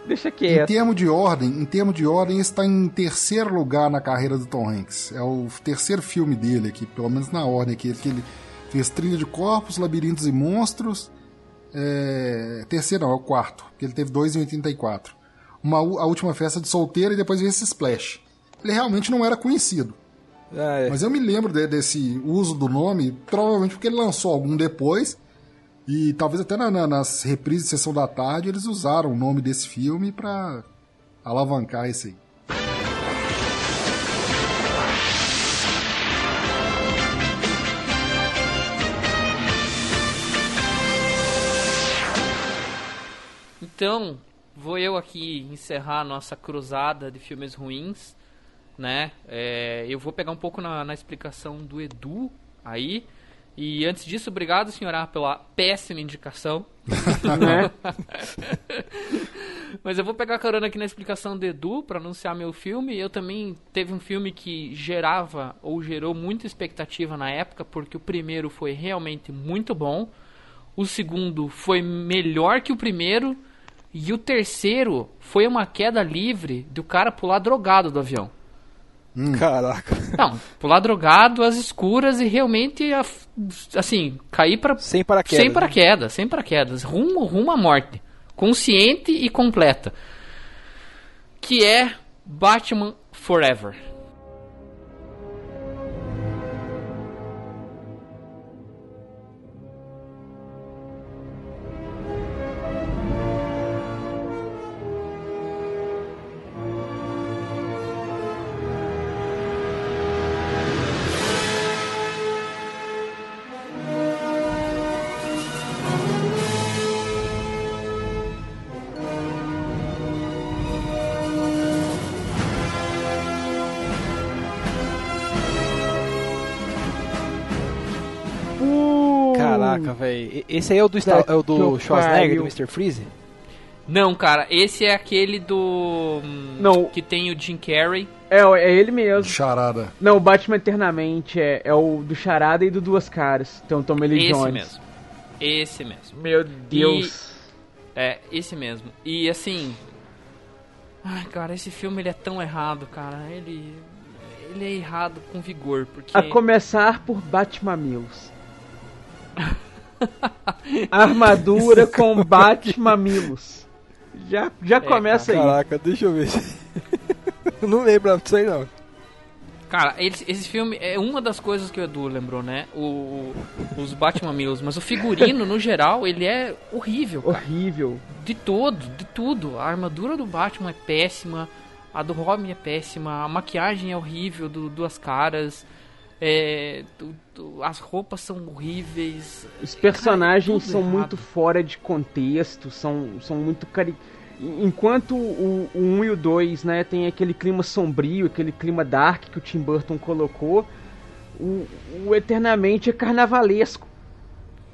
deixa Em quieto. termos de ordem, em termos de ordem, está em terceiro lugar na carreira do Tom Hanks. É o terceiro filme dele aqui, pelo menos na ordem aqui, que ele fez Trilha de Corpos, Labirintos e Monstros. É... Terceiro não, é o quarto, porque ele teve dois em 84. Uma, a última festa de solteiro e depois veio esse Splash. Ele realmente não era conhecido. Ah, é. Mas eu me lembro de- desse uso do nome, provavelmente porque ele lançou algum depois. E talvez até na- na- nas reprises de Sessão da Tarde eles usaram o nome desse filme pra alavancar esse aí. Então, vou eu aqui encerrar a nossa cruzada de filmes ruins, né? É, eu vou pegar um pouco na, na explicação do Edu aí. E antes disso, obrigado, senhora, pela péssima indicação. Né? [laughs] Mas eu vou pegar carona aqui na explicação do Edu para anunciar meu filme. Eu também teve um filme que gerava ou gerou muita expectativa na época, porque o primeiro foi realmente muito bom. O segundo foi melhor que o primeiro. E o terceiro foi uma queda livre do cara pular drogado do avião. Caraca. Não, pular drogado às escuras e realmente af- assim, cair pra. Sem paraquedas. Sem paraquedas, sem paraquedas. Rumo, rumo à morte. Consciente e completa. Que é Batman Forever. Esse aí é o do, Star- é o do Schwarzenegger, do Mr. Freeze? Não, cara, esse é aquele do. hum, Não. Que tem o Jim Carrey. É, é ele mesmo. Charada. Não, o Batman Eternamente é, é o do Charada e do Duas Caras. Então, Tommy Lee Esse Jones. mesmo. Esse mesmo. Meu Deus. É, esse mesmo. E assim. Ai, cara, esse filme ele é tão errado, cara. Ele. Ele é errado com vigor, porque. A começar por Batmamilos. [laughs] Armadura com Batmamilos. Já, já começa aí. Caraca, deixa eu ver. [laughs] não lembro disso aí, não. Cara, esse, esse filme é uma das coisas que o Edu lembrou, né? O, o- os Batman Mills. Mas o figurino, no geral, ele é horrível, cara. Horrível. De todo, de tudo. A armadura do Batman é péssima. A do Robin é péssima. A maquiagem é horrível do Duas Caras. É, do- do- as roupas são horríveis. Os personagens tudo são errado. muito fora de contexto, são, são muito cari... Enquanto o, o 1 e o 2, né, tem aquele clima sombrio, aquele clima dark que o Tim Burton colocou, o, o Eternamente é carnavalesco.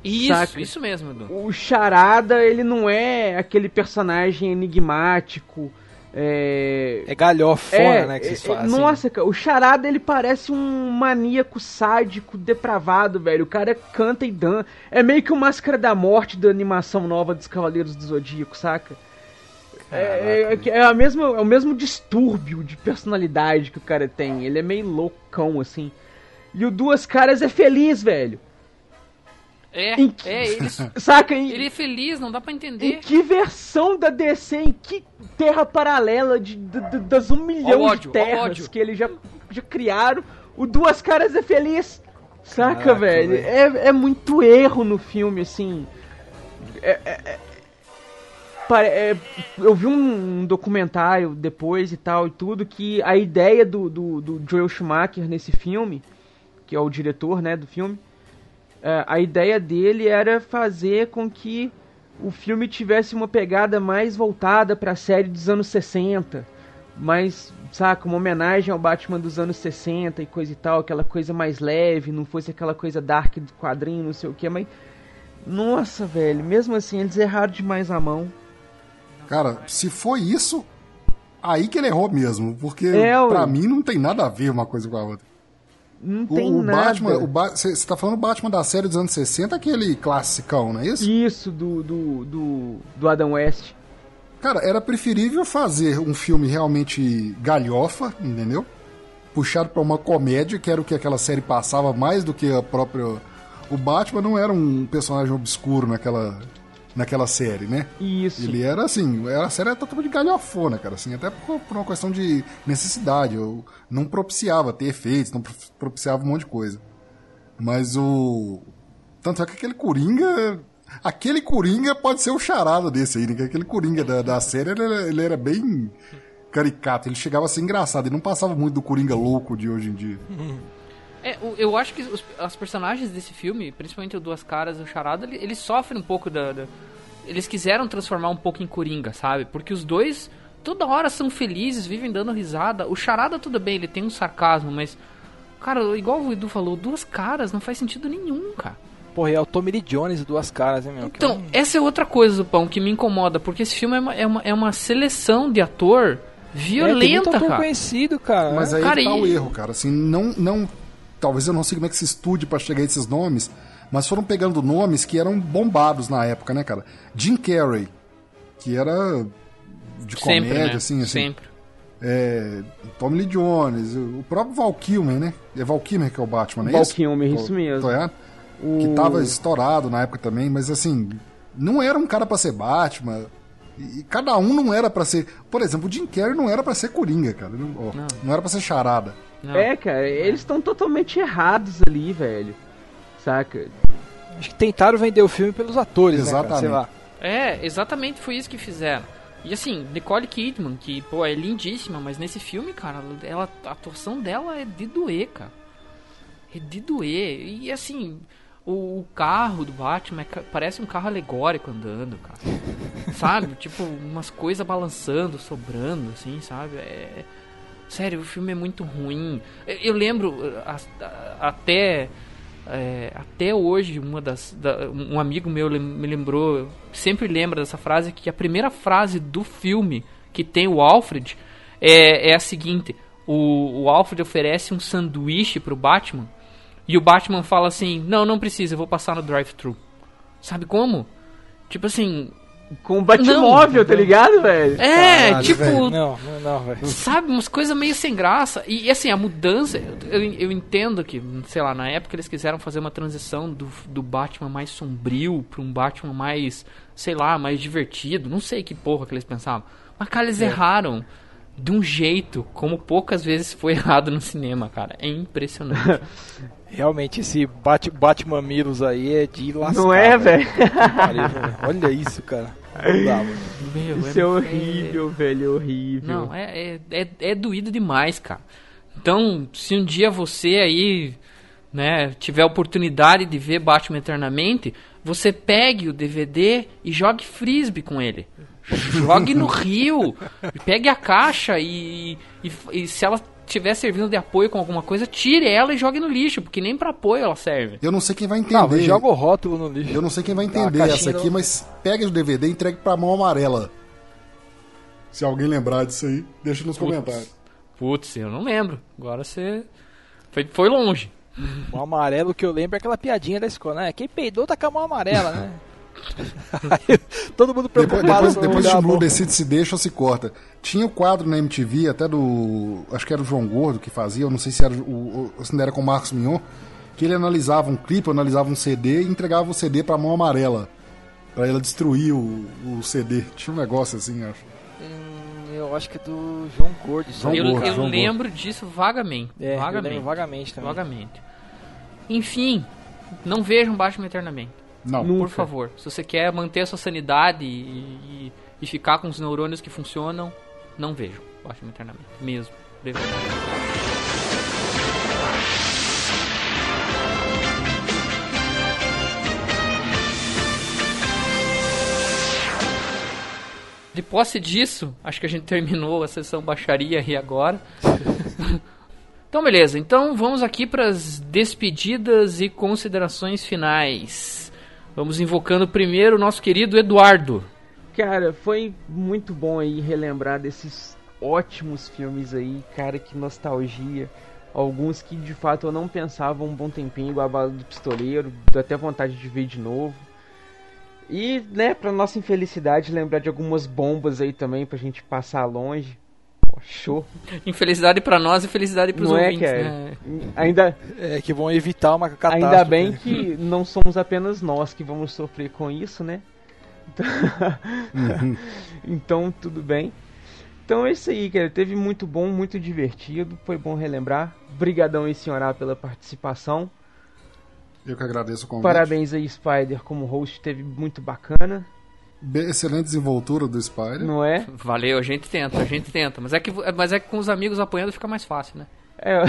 Isso, Saca. isso mesmo, Edu. O Charada, ele não é aquele personagem enigmático, é... É galhofona, né, que vocês é, fazem. Nossa, cara, o Charada ele parece um maníaco sádico, depravado, velho. O cara canta e dança. É meio que o Máscara da Morte da animação nova dos Cavaleiros do Zodíaco, saca? É, é, é a mesma, é o mesmo distúrbio de personalidade que o cara tem. Ele é meio loucão, assim. E o Duas Caras é feliz, velho. É, Em que- é, ele, [laughs] Saca? Em, ele é feliz, não dá pra em entender. que versão da DC, em que terra paralela de, de- de- das um milhão ódio, de terras que eles já, já criaram, o Duas Caras é feliz. Saca, Caraca, velho? velho. É, é muito erro no filme, assim. É- é- é- pare- é- eu vi um documentário depois e tal e tudo que a ideia do, do, do Joel Schumacher nesse filme, que é o diretor né, do filme, é, a ideia dele era fazer com que o filme tivesse uma pegada mais voltada para a série dos anos 60, mais, saca, uma homenagem ao Batman dos anos 60 e coisa e tal, aquela coisa mais leve, não fosse aquela coisa dark do quadrinho, não sei o que, mas nossa, velho, mesmo assim eles erraram demais a mão. Cara, se foi isso, aí que ele errou mesmo. Porque É, pra mim não tem nada a ver uma coisa com a outra. Não O, tem o nada. Batman, o ba você tá falando Batman da série dos anos 60, aquele classicão, não é isso? Isso do, do, do, do Adam West. Cara, era preferível fazer um filme realmente galhofa, entendeu? Puxado pra uma comédia, que era o que aquela série passava mais do que a própria. O Batman não era um personagem obscuro naquela, naquela série, né? Isso. Ele era assim, era- a série era totalmente galhofona, cara, assim, até por, por uma questão de necessidade. Eu não propiciava ter efeitos, não pro- propiciava um monte de coisa. Mas o. Tanto é que aquele Coringa. Aquele Coringa pode ser o charada desse aí, né? Que Aquele Coringa da, da série, ele, era- ele era bem caricato, ele chegava a ser engraçado, ele não passava muito do Coringa louco de hoje em dia. [laughs] É, eu acho que os, as personagens desse filme, principalmente o Duas Caras e o Charada, ele- eles sofrem um pouco da, da- Eles quiseram transformar um pouco em Coringa, sabe? Porque os dois toda hora são felizes, vivem dando risada. O Charada, tudo bem, ele tem um sarcasmo, mas. Cara, igual o Edu falou, Duas Caras não faz sentido nenhum, cara. Porra, é o Tommy Lee Jones e duas caras, hein, meu? Então, essa é outra coisa do pão que me incomoda, porque esse filme é uma, é uma, é uma seleção de ator é, tem muito violenta, ator cara. conhecido, cara. Mas né? aí Cara, tá e- o erro, cara. Assim, não, não. Talvez eu não sei como é que se estude pra chegar a esses nomes, mas foram pegando nomes que eram bombados na época, né, cara? Jim Carrey, que era de Sempre, comédia, né? assim, assim. Sempre. É, Tommy Lee Jones, o próprio Val Kilmer, né? É Val Kilmer que é o Batman, não é Val isso? Kilmer, isso mesmo. errado? O... que tava estourado na época também, mas assim, não era um cara pra ser Batman. E, cada um não era pra ser. Por exemplo, o Jim Carrey não era pra ser Coringa, cara. Não, ó, Não. não era pra ser charada. Não. É, cara, eles estão totalmente errados ali, velho. Saca? Acho que tentaram vender o filme pelos atores, né, cara? Sei Exatamente. lá. É, exatamente foi isso que fizeram. E assim, Nicole Kidman, que, pô, é lindíssima, mas nesse filme, cara, ela, a atuação dela é de doer, cara. É de doer. E assim, o, o carro do Batman é parece um carro alegórico andando, cara. [laughs] sabe? Tipo, umas coisas balançando, sobrando, assim, sabe? É. Sério, o filme é muito ruim. Eu, lembro a- até. é, até hoje, uma das, da- um amigo meu me lembrou, sempre lembra dessa frase, que a primeira frase do filme que tem o Alfred é, é a seguinte: o, o Alfred oferece um sanduíche pro Batman e o Batman fala assim: Não, não precisa, eu vou passar no drive-thru. Sabe como? Tipo assim. Com o Batmóvel, Não. tá ligado, velho? É, Caralho, tipo. velho. Não, não, não, velho. Sabe, umas coisas meio sem graça. E, assim, a mudança, eu, eu entendo que, sei lá, na época eles quiseram fazer uma transição do, do Batman mais sombrio pra um Batman mais, sei lá, mais divertido. Não sei que porra que eles pensavam. Mas, cara, eles erraram de um jeito como poucas vezes foi [laughs] errado no cinema, cara. É impressionante. [laughs] Realmente, esse Bat Batman Milos aí é de lascar. Não é, velho? Velho. Olha isso, cara. Não dá, mano. Meu, Isso é horrível, velho, é horrível. Não, é, é, é, é doído demais, cara. Então, se um dia você aí, né, tiver a oportunidade de ver Batman Eternamente, você pegue o DVD e jogue frisbee com ele. Jogue no [laughs] rio. Pegue a caixa e, e, e se ela estiver servindo de apoio com alguma coisa, tire ela e jogue no lixo, porque nem pra apoio ela serve. Eu não sei quem vai Não, entender. joga o rótulo no lixo. Eu não sei quem vai Tá, a entender essa aqui, não- mas pega o DVD e entregue pra mão amarela. Se alguém lembrar disso aí, deixa nos comentários. Putz, eu não lembro. Agora você. Foi, foi longe. O amarelo que eu lembro é aquela piadinha da escola, né? Quem peidou tá com a mão amarela, né? [laughs] Aí, [laughs] todo mundo Depois, preocupado depois, depois olhar de a Blue mão. decide se deixa ou se corta. Tinha o quadro na MTV, até do. Acho que era o João Gordo que fazia, eu não sei se era o, o, se não era com o Marcos Mignon, que ele analisava um clipe, analisava um CD e entregava o CD pra mão amarela. Pra ela destruir o, o CD. Tinha um negócio assim, acho. Hum, eu acho que é do João Gordo. aí. eu Gordo, eu João lembro disso vagamente. É, eu vagamente. lembro vagamente também. Vagamente. Enfim, não vejam Batman eternamente. Não. Por favor. Se você quer manter a sua sanidade e, e, e ficar com os neurônios que funcionam, não vejam Batman eternamente. Mesmo. De verdade. De posse disso, acho que a gente terminou a sessão baixaria aí agora. [laughs] Então, beleza. Então, vamos aqui para as despedidas e considerações finais. Vamos invocando primeiro o nosso querido Eduardo. Cara, foi muito bom aí relembrar desses ótimos filmes aí, cara, que nostalgia. Alguns que de fato eu não pensava um bom tempinho, igual a Bala do Pistoleiro, deu até vontade de ver de novo. E, né, pra nossa infelicidade, lembrar de algumas bombas aí também pra gente passar longe. Pô, show. Infelicidade para nós e felicidade para os Não é, ouvintes, cara? né? Ainda, É, que vão evitar uma catástrofe. ainda bem que não somos apenas nós que vamos sofrer com isso, né? Uhum. [laughs] Então, tudo bem. Então é isso aí, cara. Teve muito bom, muito divertido. Foi bom relembrar. Brigadão aí, senhorá, pela participação. Eu que agradeço o convite. Parabéns aí, Spider, como host. Teve muito bacana, Excelente desenvoltura do Spider. não é? Valeu, a gente tenta, a gente tenta. Mas é que, mas é que com os amigos apoiando fica mais fácil, né? É.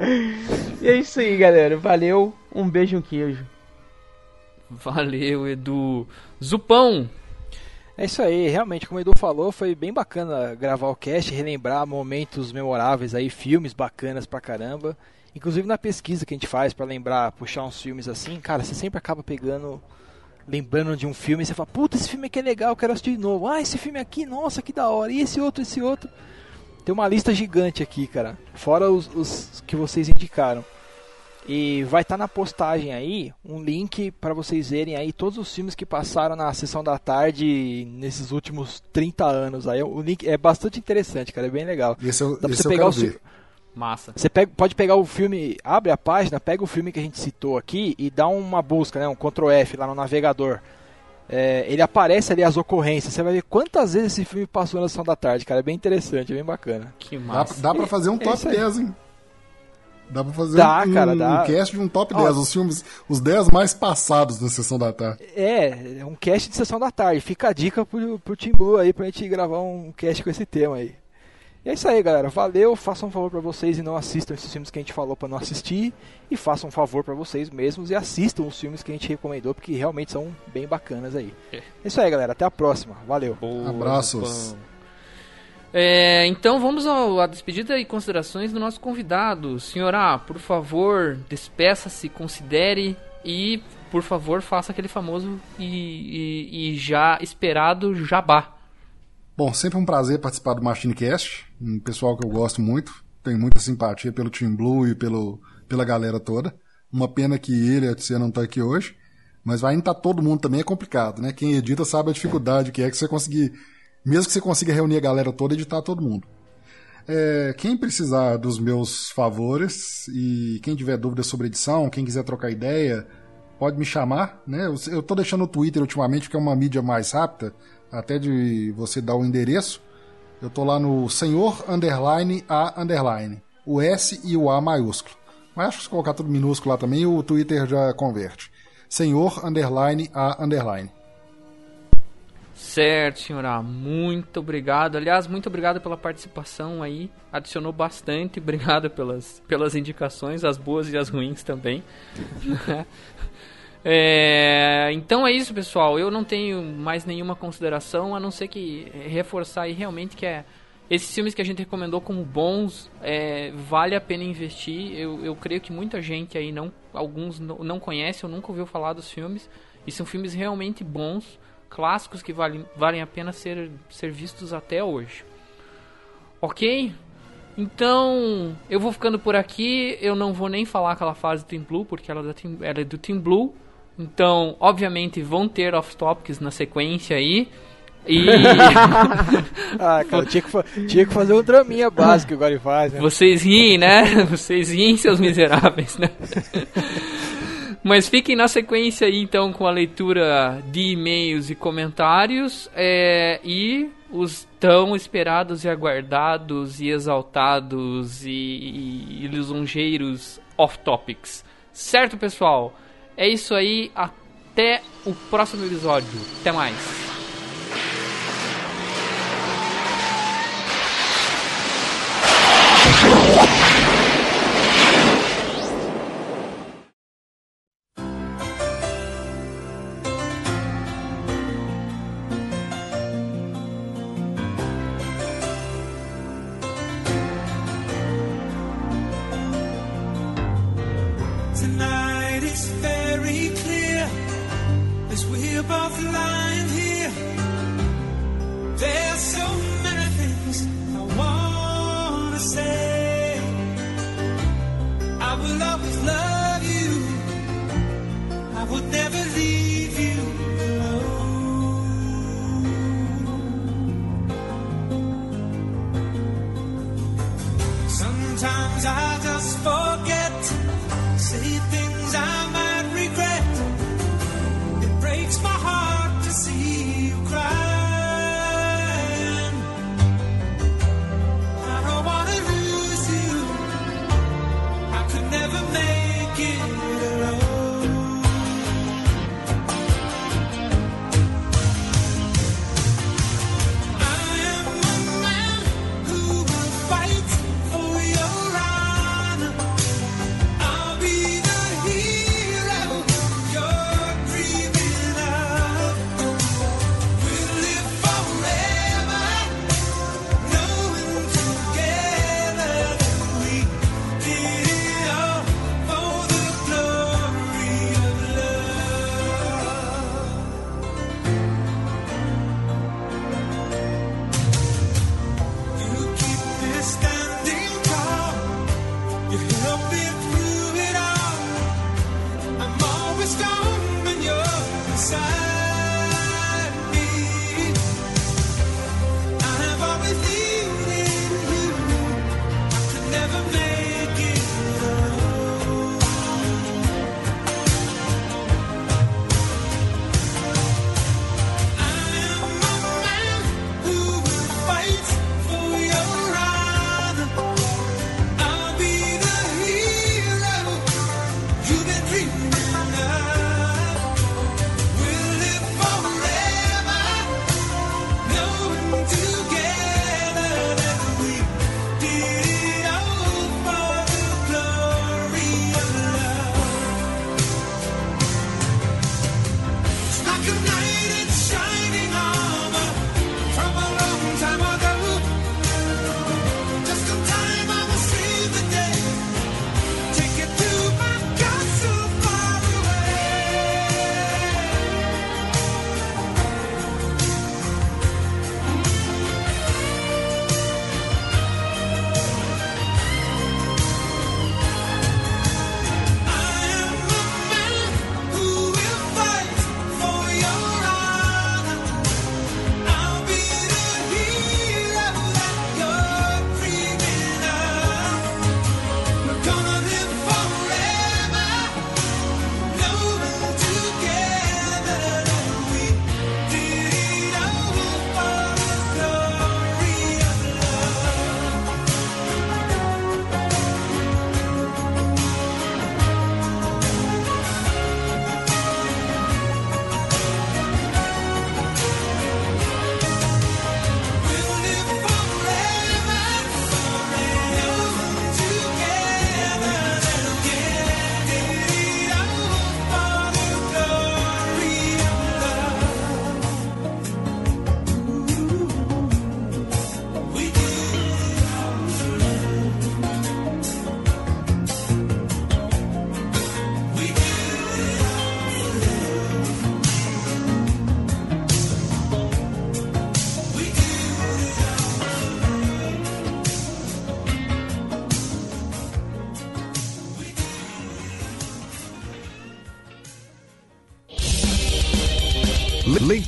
[laughs] e é isso aí, galera. Valeu. Um beijo e um queijo. Valeu, Edu. Zupão, É isso aí, realmente, como o Edu falou, foi bem bacana gravar o cast, relembrar momentos memoráveis aí, filmes bacanas pra caramba. Inclusive na pesquisa que a gente faz pra lembrar, puxar uns filmes assim, cara, você sempre acaba pegando, lembrando de um filme você fala, puta, esse filme aqui é legal, eu quero assistir de novo. Ah, esse filme aqui, nossa, que da hora. E esse outro, esse outro. Tem uma lista gigante aqui, cara. Fora os, os que vocês indicaram. E vai estar na postagem aí um link para vocês verem aí todos os filmes que passaram na sessão da tarde nesses últimos 30 anos. Aí o link é bastante interessante, cara, é bem legal. Esse eu, Dá pra esse você pegar os ver. Massa. Você pega- pode pegar o filme, abre a página, pega o filme que a gente citou aqui e dá uma busca, né, um Ctrl F lá no navegador. É, ele aparece ali as ocorrências. Você vai ver quantas vezes esse filme passou na sessão da tarde, cara. É bem interessante, é bem bacana. Que Dá, massa. dá pra fazer um É top aí. 10, hein? Dá pra fazer Dá, um, cara, dá. um cast de um top Ó. 10, os filmes, os 10 mais passados da sessão da tarde. É, é um cast de sessão da tarde. Fica a dica pro, pro Team Blue aí pra gente gravar um cast com esse tema aí. E é isso aí, galera. Valeu. Façam um favor pra vocês e não assistam esses filmes que a gente falou pra não assistir. E façam um favor pra vocês mesmos e assistam os filmes que a gente recomendou, porque realmente são bem bacanas aí. É. É isso aí, galera. Até a próxima. Valeu. Boa, Abraços. É, então vamos ao- à despedida e considerações do nosso convidado. Senhora, por favor, despeça-se, considere e, por favor, faça aquele famoso e, e- e já esperado jabá. Bom, sempre um prazer participar do MachineCast, um pessoal que eu gosto muito, tenho muita simpatia pelo Team Blue e pelo, pela galera toda. Uma pena que ele, a Tia, não tá aqui hoje, mas vai estar todo mundo também é complicado, né? Quem edita sabe a dificuldade que é que você conseguir, mesmo que você consiga reunir a galera toda, editar todo mundo. É, quem precisar dos meus favores e quem tiver dúvidas sobre edição, quem quiser trocar ideia, pode me chamar, né? Eu, tô deixando o Twitter ultimamente, porque é uma mídia mais rápida, até de você dar o endereço. Eu tô lá no senhor underline a underline, o S e o A maiúsculo. Mas acho que se colocar tudo minúsculo lá também, o Twitter já converte. Senhor underline a underline. Certo, senhora. Muito obrigado. Aliás, muito obrigado pela participação aí. Adicionou bastante. [laughs] Obrigado pelas, pelas indicações, as boas e as ruins também. [laughs] É, então é isso, pessoal. Eu não tenho mais nenhuma consideração a não ser que reforçar aí realmente que é esses filmes que a gente recomendou como bons é, vale a pena investir. Eu, eu creio que muita gente aí não, alguns não, conhece ou nunca ouviu falar dos filmes e são filmes realmente bons, clássicos que valem, valem a pena ser, ser vistos até hoje. Ok? Então, eu vou ficando por aqui. Eu não vou nem falar aquela fase do Team Blue, porque ela é, Team, ela é do Team Blue. Então, obviamente, vão ter off-topics na sequência aí. E [laughs] Ah, cara, tinha que, tinha que fazer um draminha básico igual ele faz, né? vocês riem, né? [laughs] Vocês riem, seus miseráveis, né? [laughs] Mas fiquem na sequência aí, então, com a leitura de e-mails e comentários. é, e os tão esperados e aguardados e exaltados e, e, e lisonjeiros off-topics. Certo, pessoal? É isso aí. Até o próximo episódio. Até mais.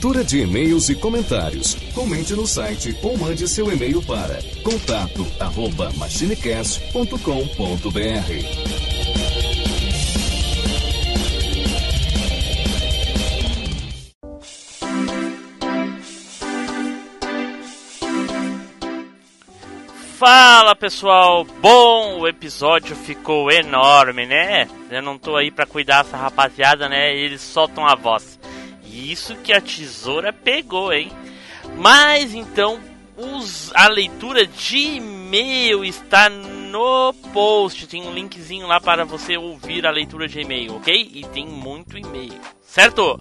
Leitura de e-mails e comentários. Comente no site ou mande seu e-mail para contato arroba machinecast.com.br. Fala pessoal, bom, o episódio ficou enorme, né? Eu não tô aí pra cuidar dessa rapaziada, né? Eles soltam a voz. E isso que a tesoura pegou, hein? Mas então, os, a leitura de e-mail está no post. Tem um linkzinho lá para você ouvir a leitura de e-mail, ok? E tem muito e-mail, certo?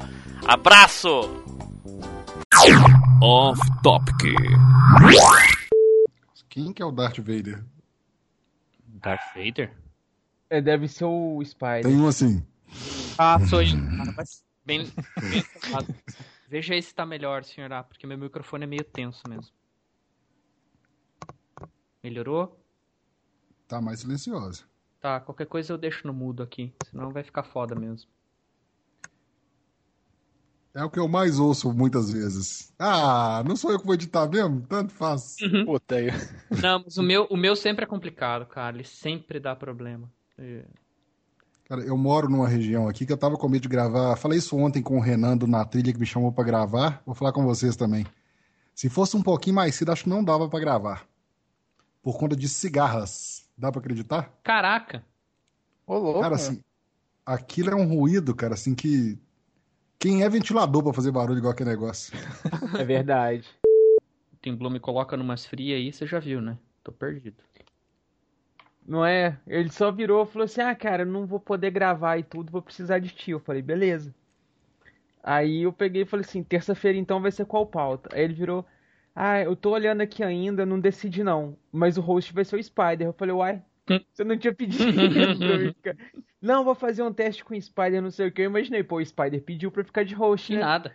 Abraço! Off Topic. Quem que é o Darth Vader? Darth Vader? É, deve ser o Spider. Tem um assim. Ah, sou bem. [laughs] Veja aí se tá melhor, senhor A, porque meu microfone é meio tenso mesmo. Melhorou? Tá mais silenciosa. Tá, qualquer coisa eu deixo no mudo aqui, senão vai ficar foda mesmo. É o que eu mais ouço muitas vezes. Ah, não sou eu que vou editar mesmo? Tanto faz. Puta aí. Não, mas o meu, o meu sempre é complicado, cara. Ele sempre dá problema. É. Cara, eu moro numa região aqui que eu tava com medo de gravar. Falei isso ontem com o Renando na trilha que me chamou pra gravar. Vou falar com vocês também. Se fosse um pouquinho mais cedo, acho que não dava pra gravar. Por conta de cigarras. Dá pra acreditar? Caraca! Ô, louco. Cara, meu. assim, aquilo é um ruído, cara, assim, que. Quem é ventilador pra fazer barulho igual aquele negócio? É verdade. O Tim Blue me coloca numas frias aí, você já viu, né? Tô perdido. Não é? Ele só virou e falou assim: Ah, cara, eu não vou poder gravar e tudo, vou precisar de ti. Eu falei: Beleza. Aí eu peguei e falei assim: Terça-feira então vai ser qual pauta? Aí ele virou: Ah, eu tô olhando aqui ainda, não decidi não. Mas o host vai ser o Spider. Eu falei: Uai, [laughs] você não tinha pedido. Não, vou fazer um teste com o Spider, não sei o que. Eu imaginei: Pô, o Spider pediu pra ficar de host, né? nada.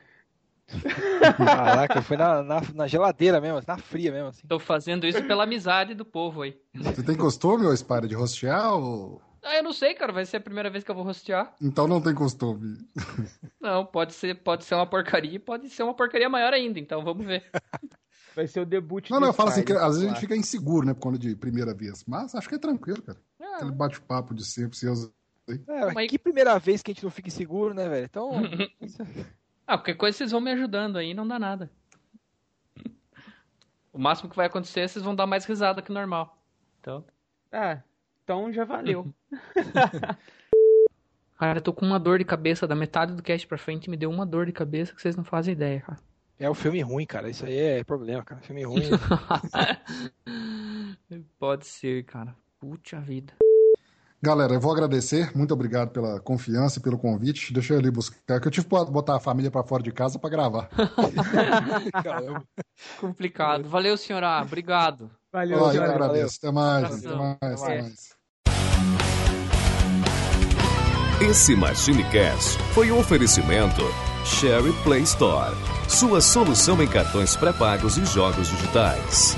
Caraca, foi na, na, na geladeira mesmo, na fria mesmo, assim. Tô fazendo isso pela amizade do povo aí. Você tem costume, ô Spider, de rostear ou. Ah, eu não sei, cara. Vai ser a primeira vez que eu vou rostear. Então não tem costume. Não, pode ser, pode ser uma porcaria e pode ser uma porcaria maior ainda. Então vamos ver. [laughs] Vai ser o debut Não, não, eu falo assim, que às vezes a gente fica inseguro, né, por conta de primeira vez. Mas acho que é tranquilo, cara. Ah, Aquele bate-papo de sempre, seus. É, Mas- que primeira vez que a gente não fica inseguro, né, velho? Então, [laughs] Ah, qualquer coisa vocês vão me ajudando aí, não dá nada. O máximo que vai acontecer é vocês vão dar mais risada que normal. Então. Ah, então já valeu. [laughs] Cara, eu tô com uma dor de cabeça da metade do cast pra frente, me deu uma dor de cabeça que vocês não fazem ideia, cara. é o filme ruim, cara. Isso aí é problema, cara. Filme ruim. [laughs] Pode ser, cara. Puta vida. Galera, eu vou agradecer. Muito obrigado pela confiança e pelo convite. Deixa eu ali buscar, que eu tive que botar a família pra fora de casa pra gravar. Caramba. [laughs] [laughs] Complicado. Valeu, senhora. Obrigado. Valeu, Ó, eu senhora. agradeço. Até mais, até mais, Até até mais. mais. Esse MachineCast foi um oferecimento Sherry Play Store. Sua solução em cartões pré-pagos e jogos digitais.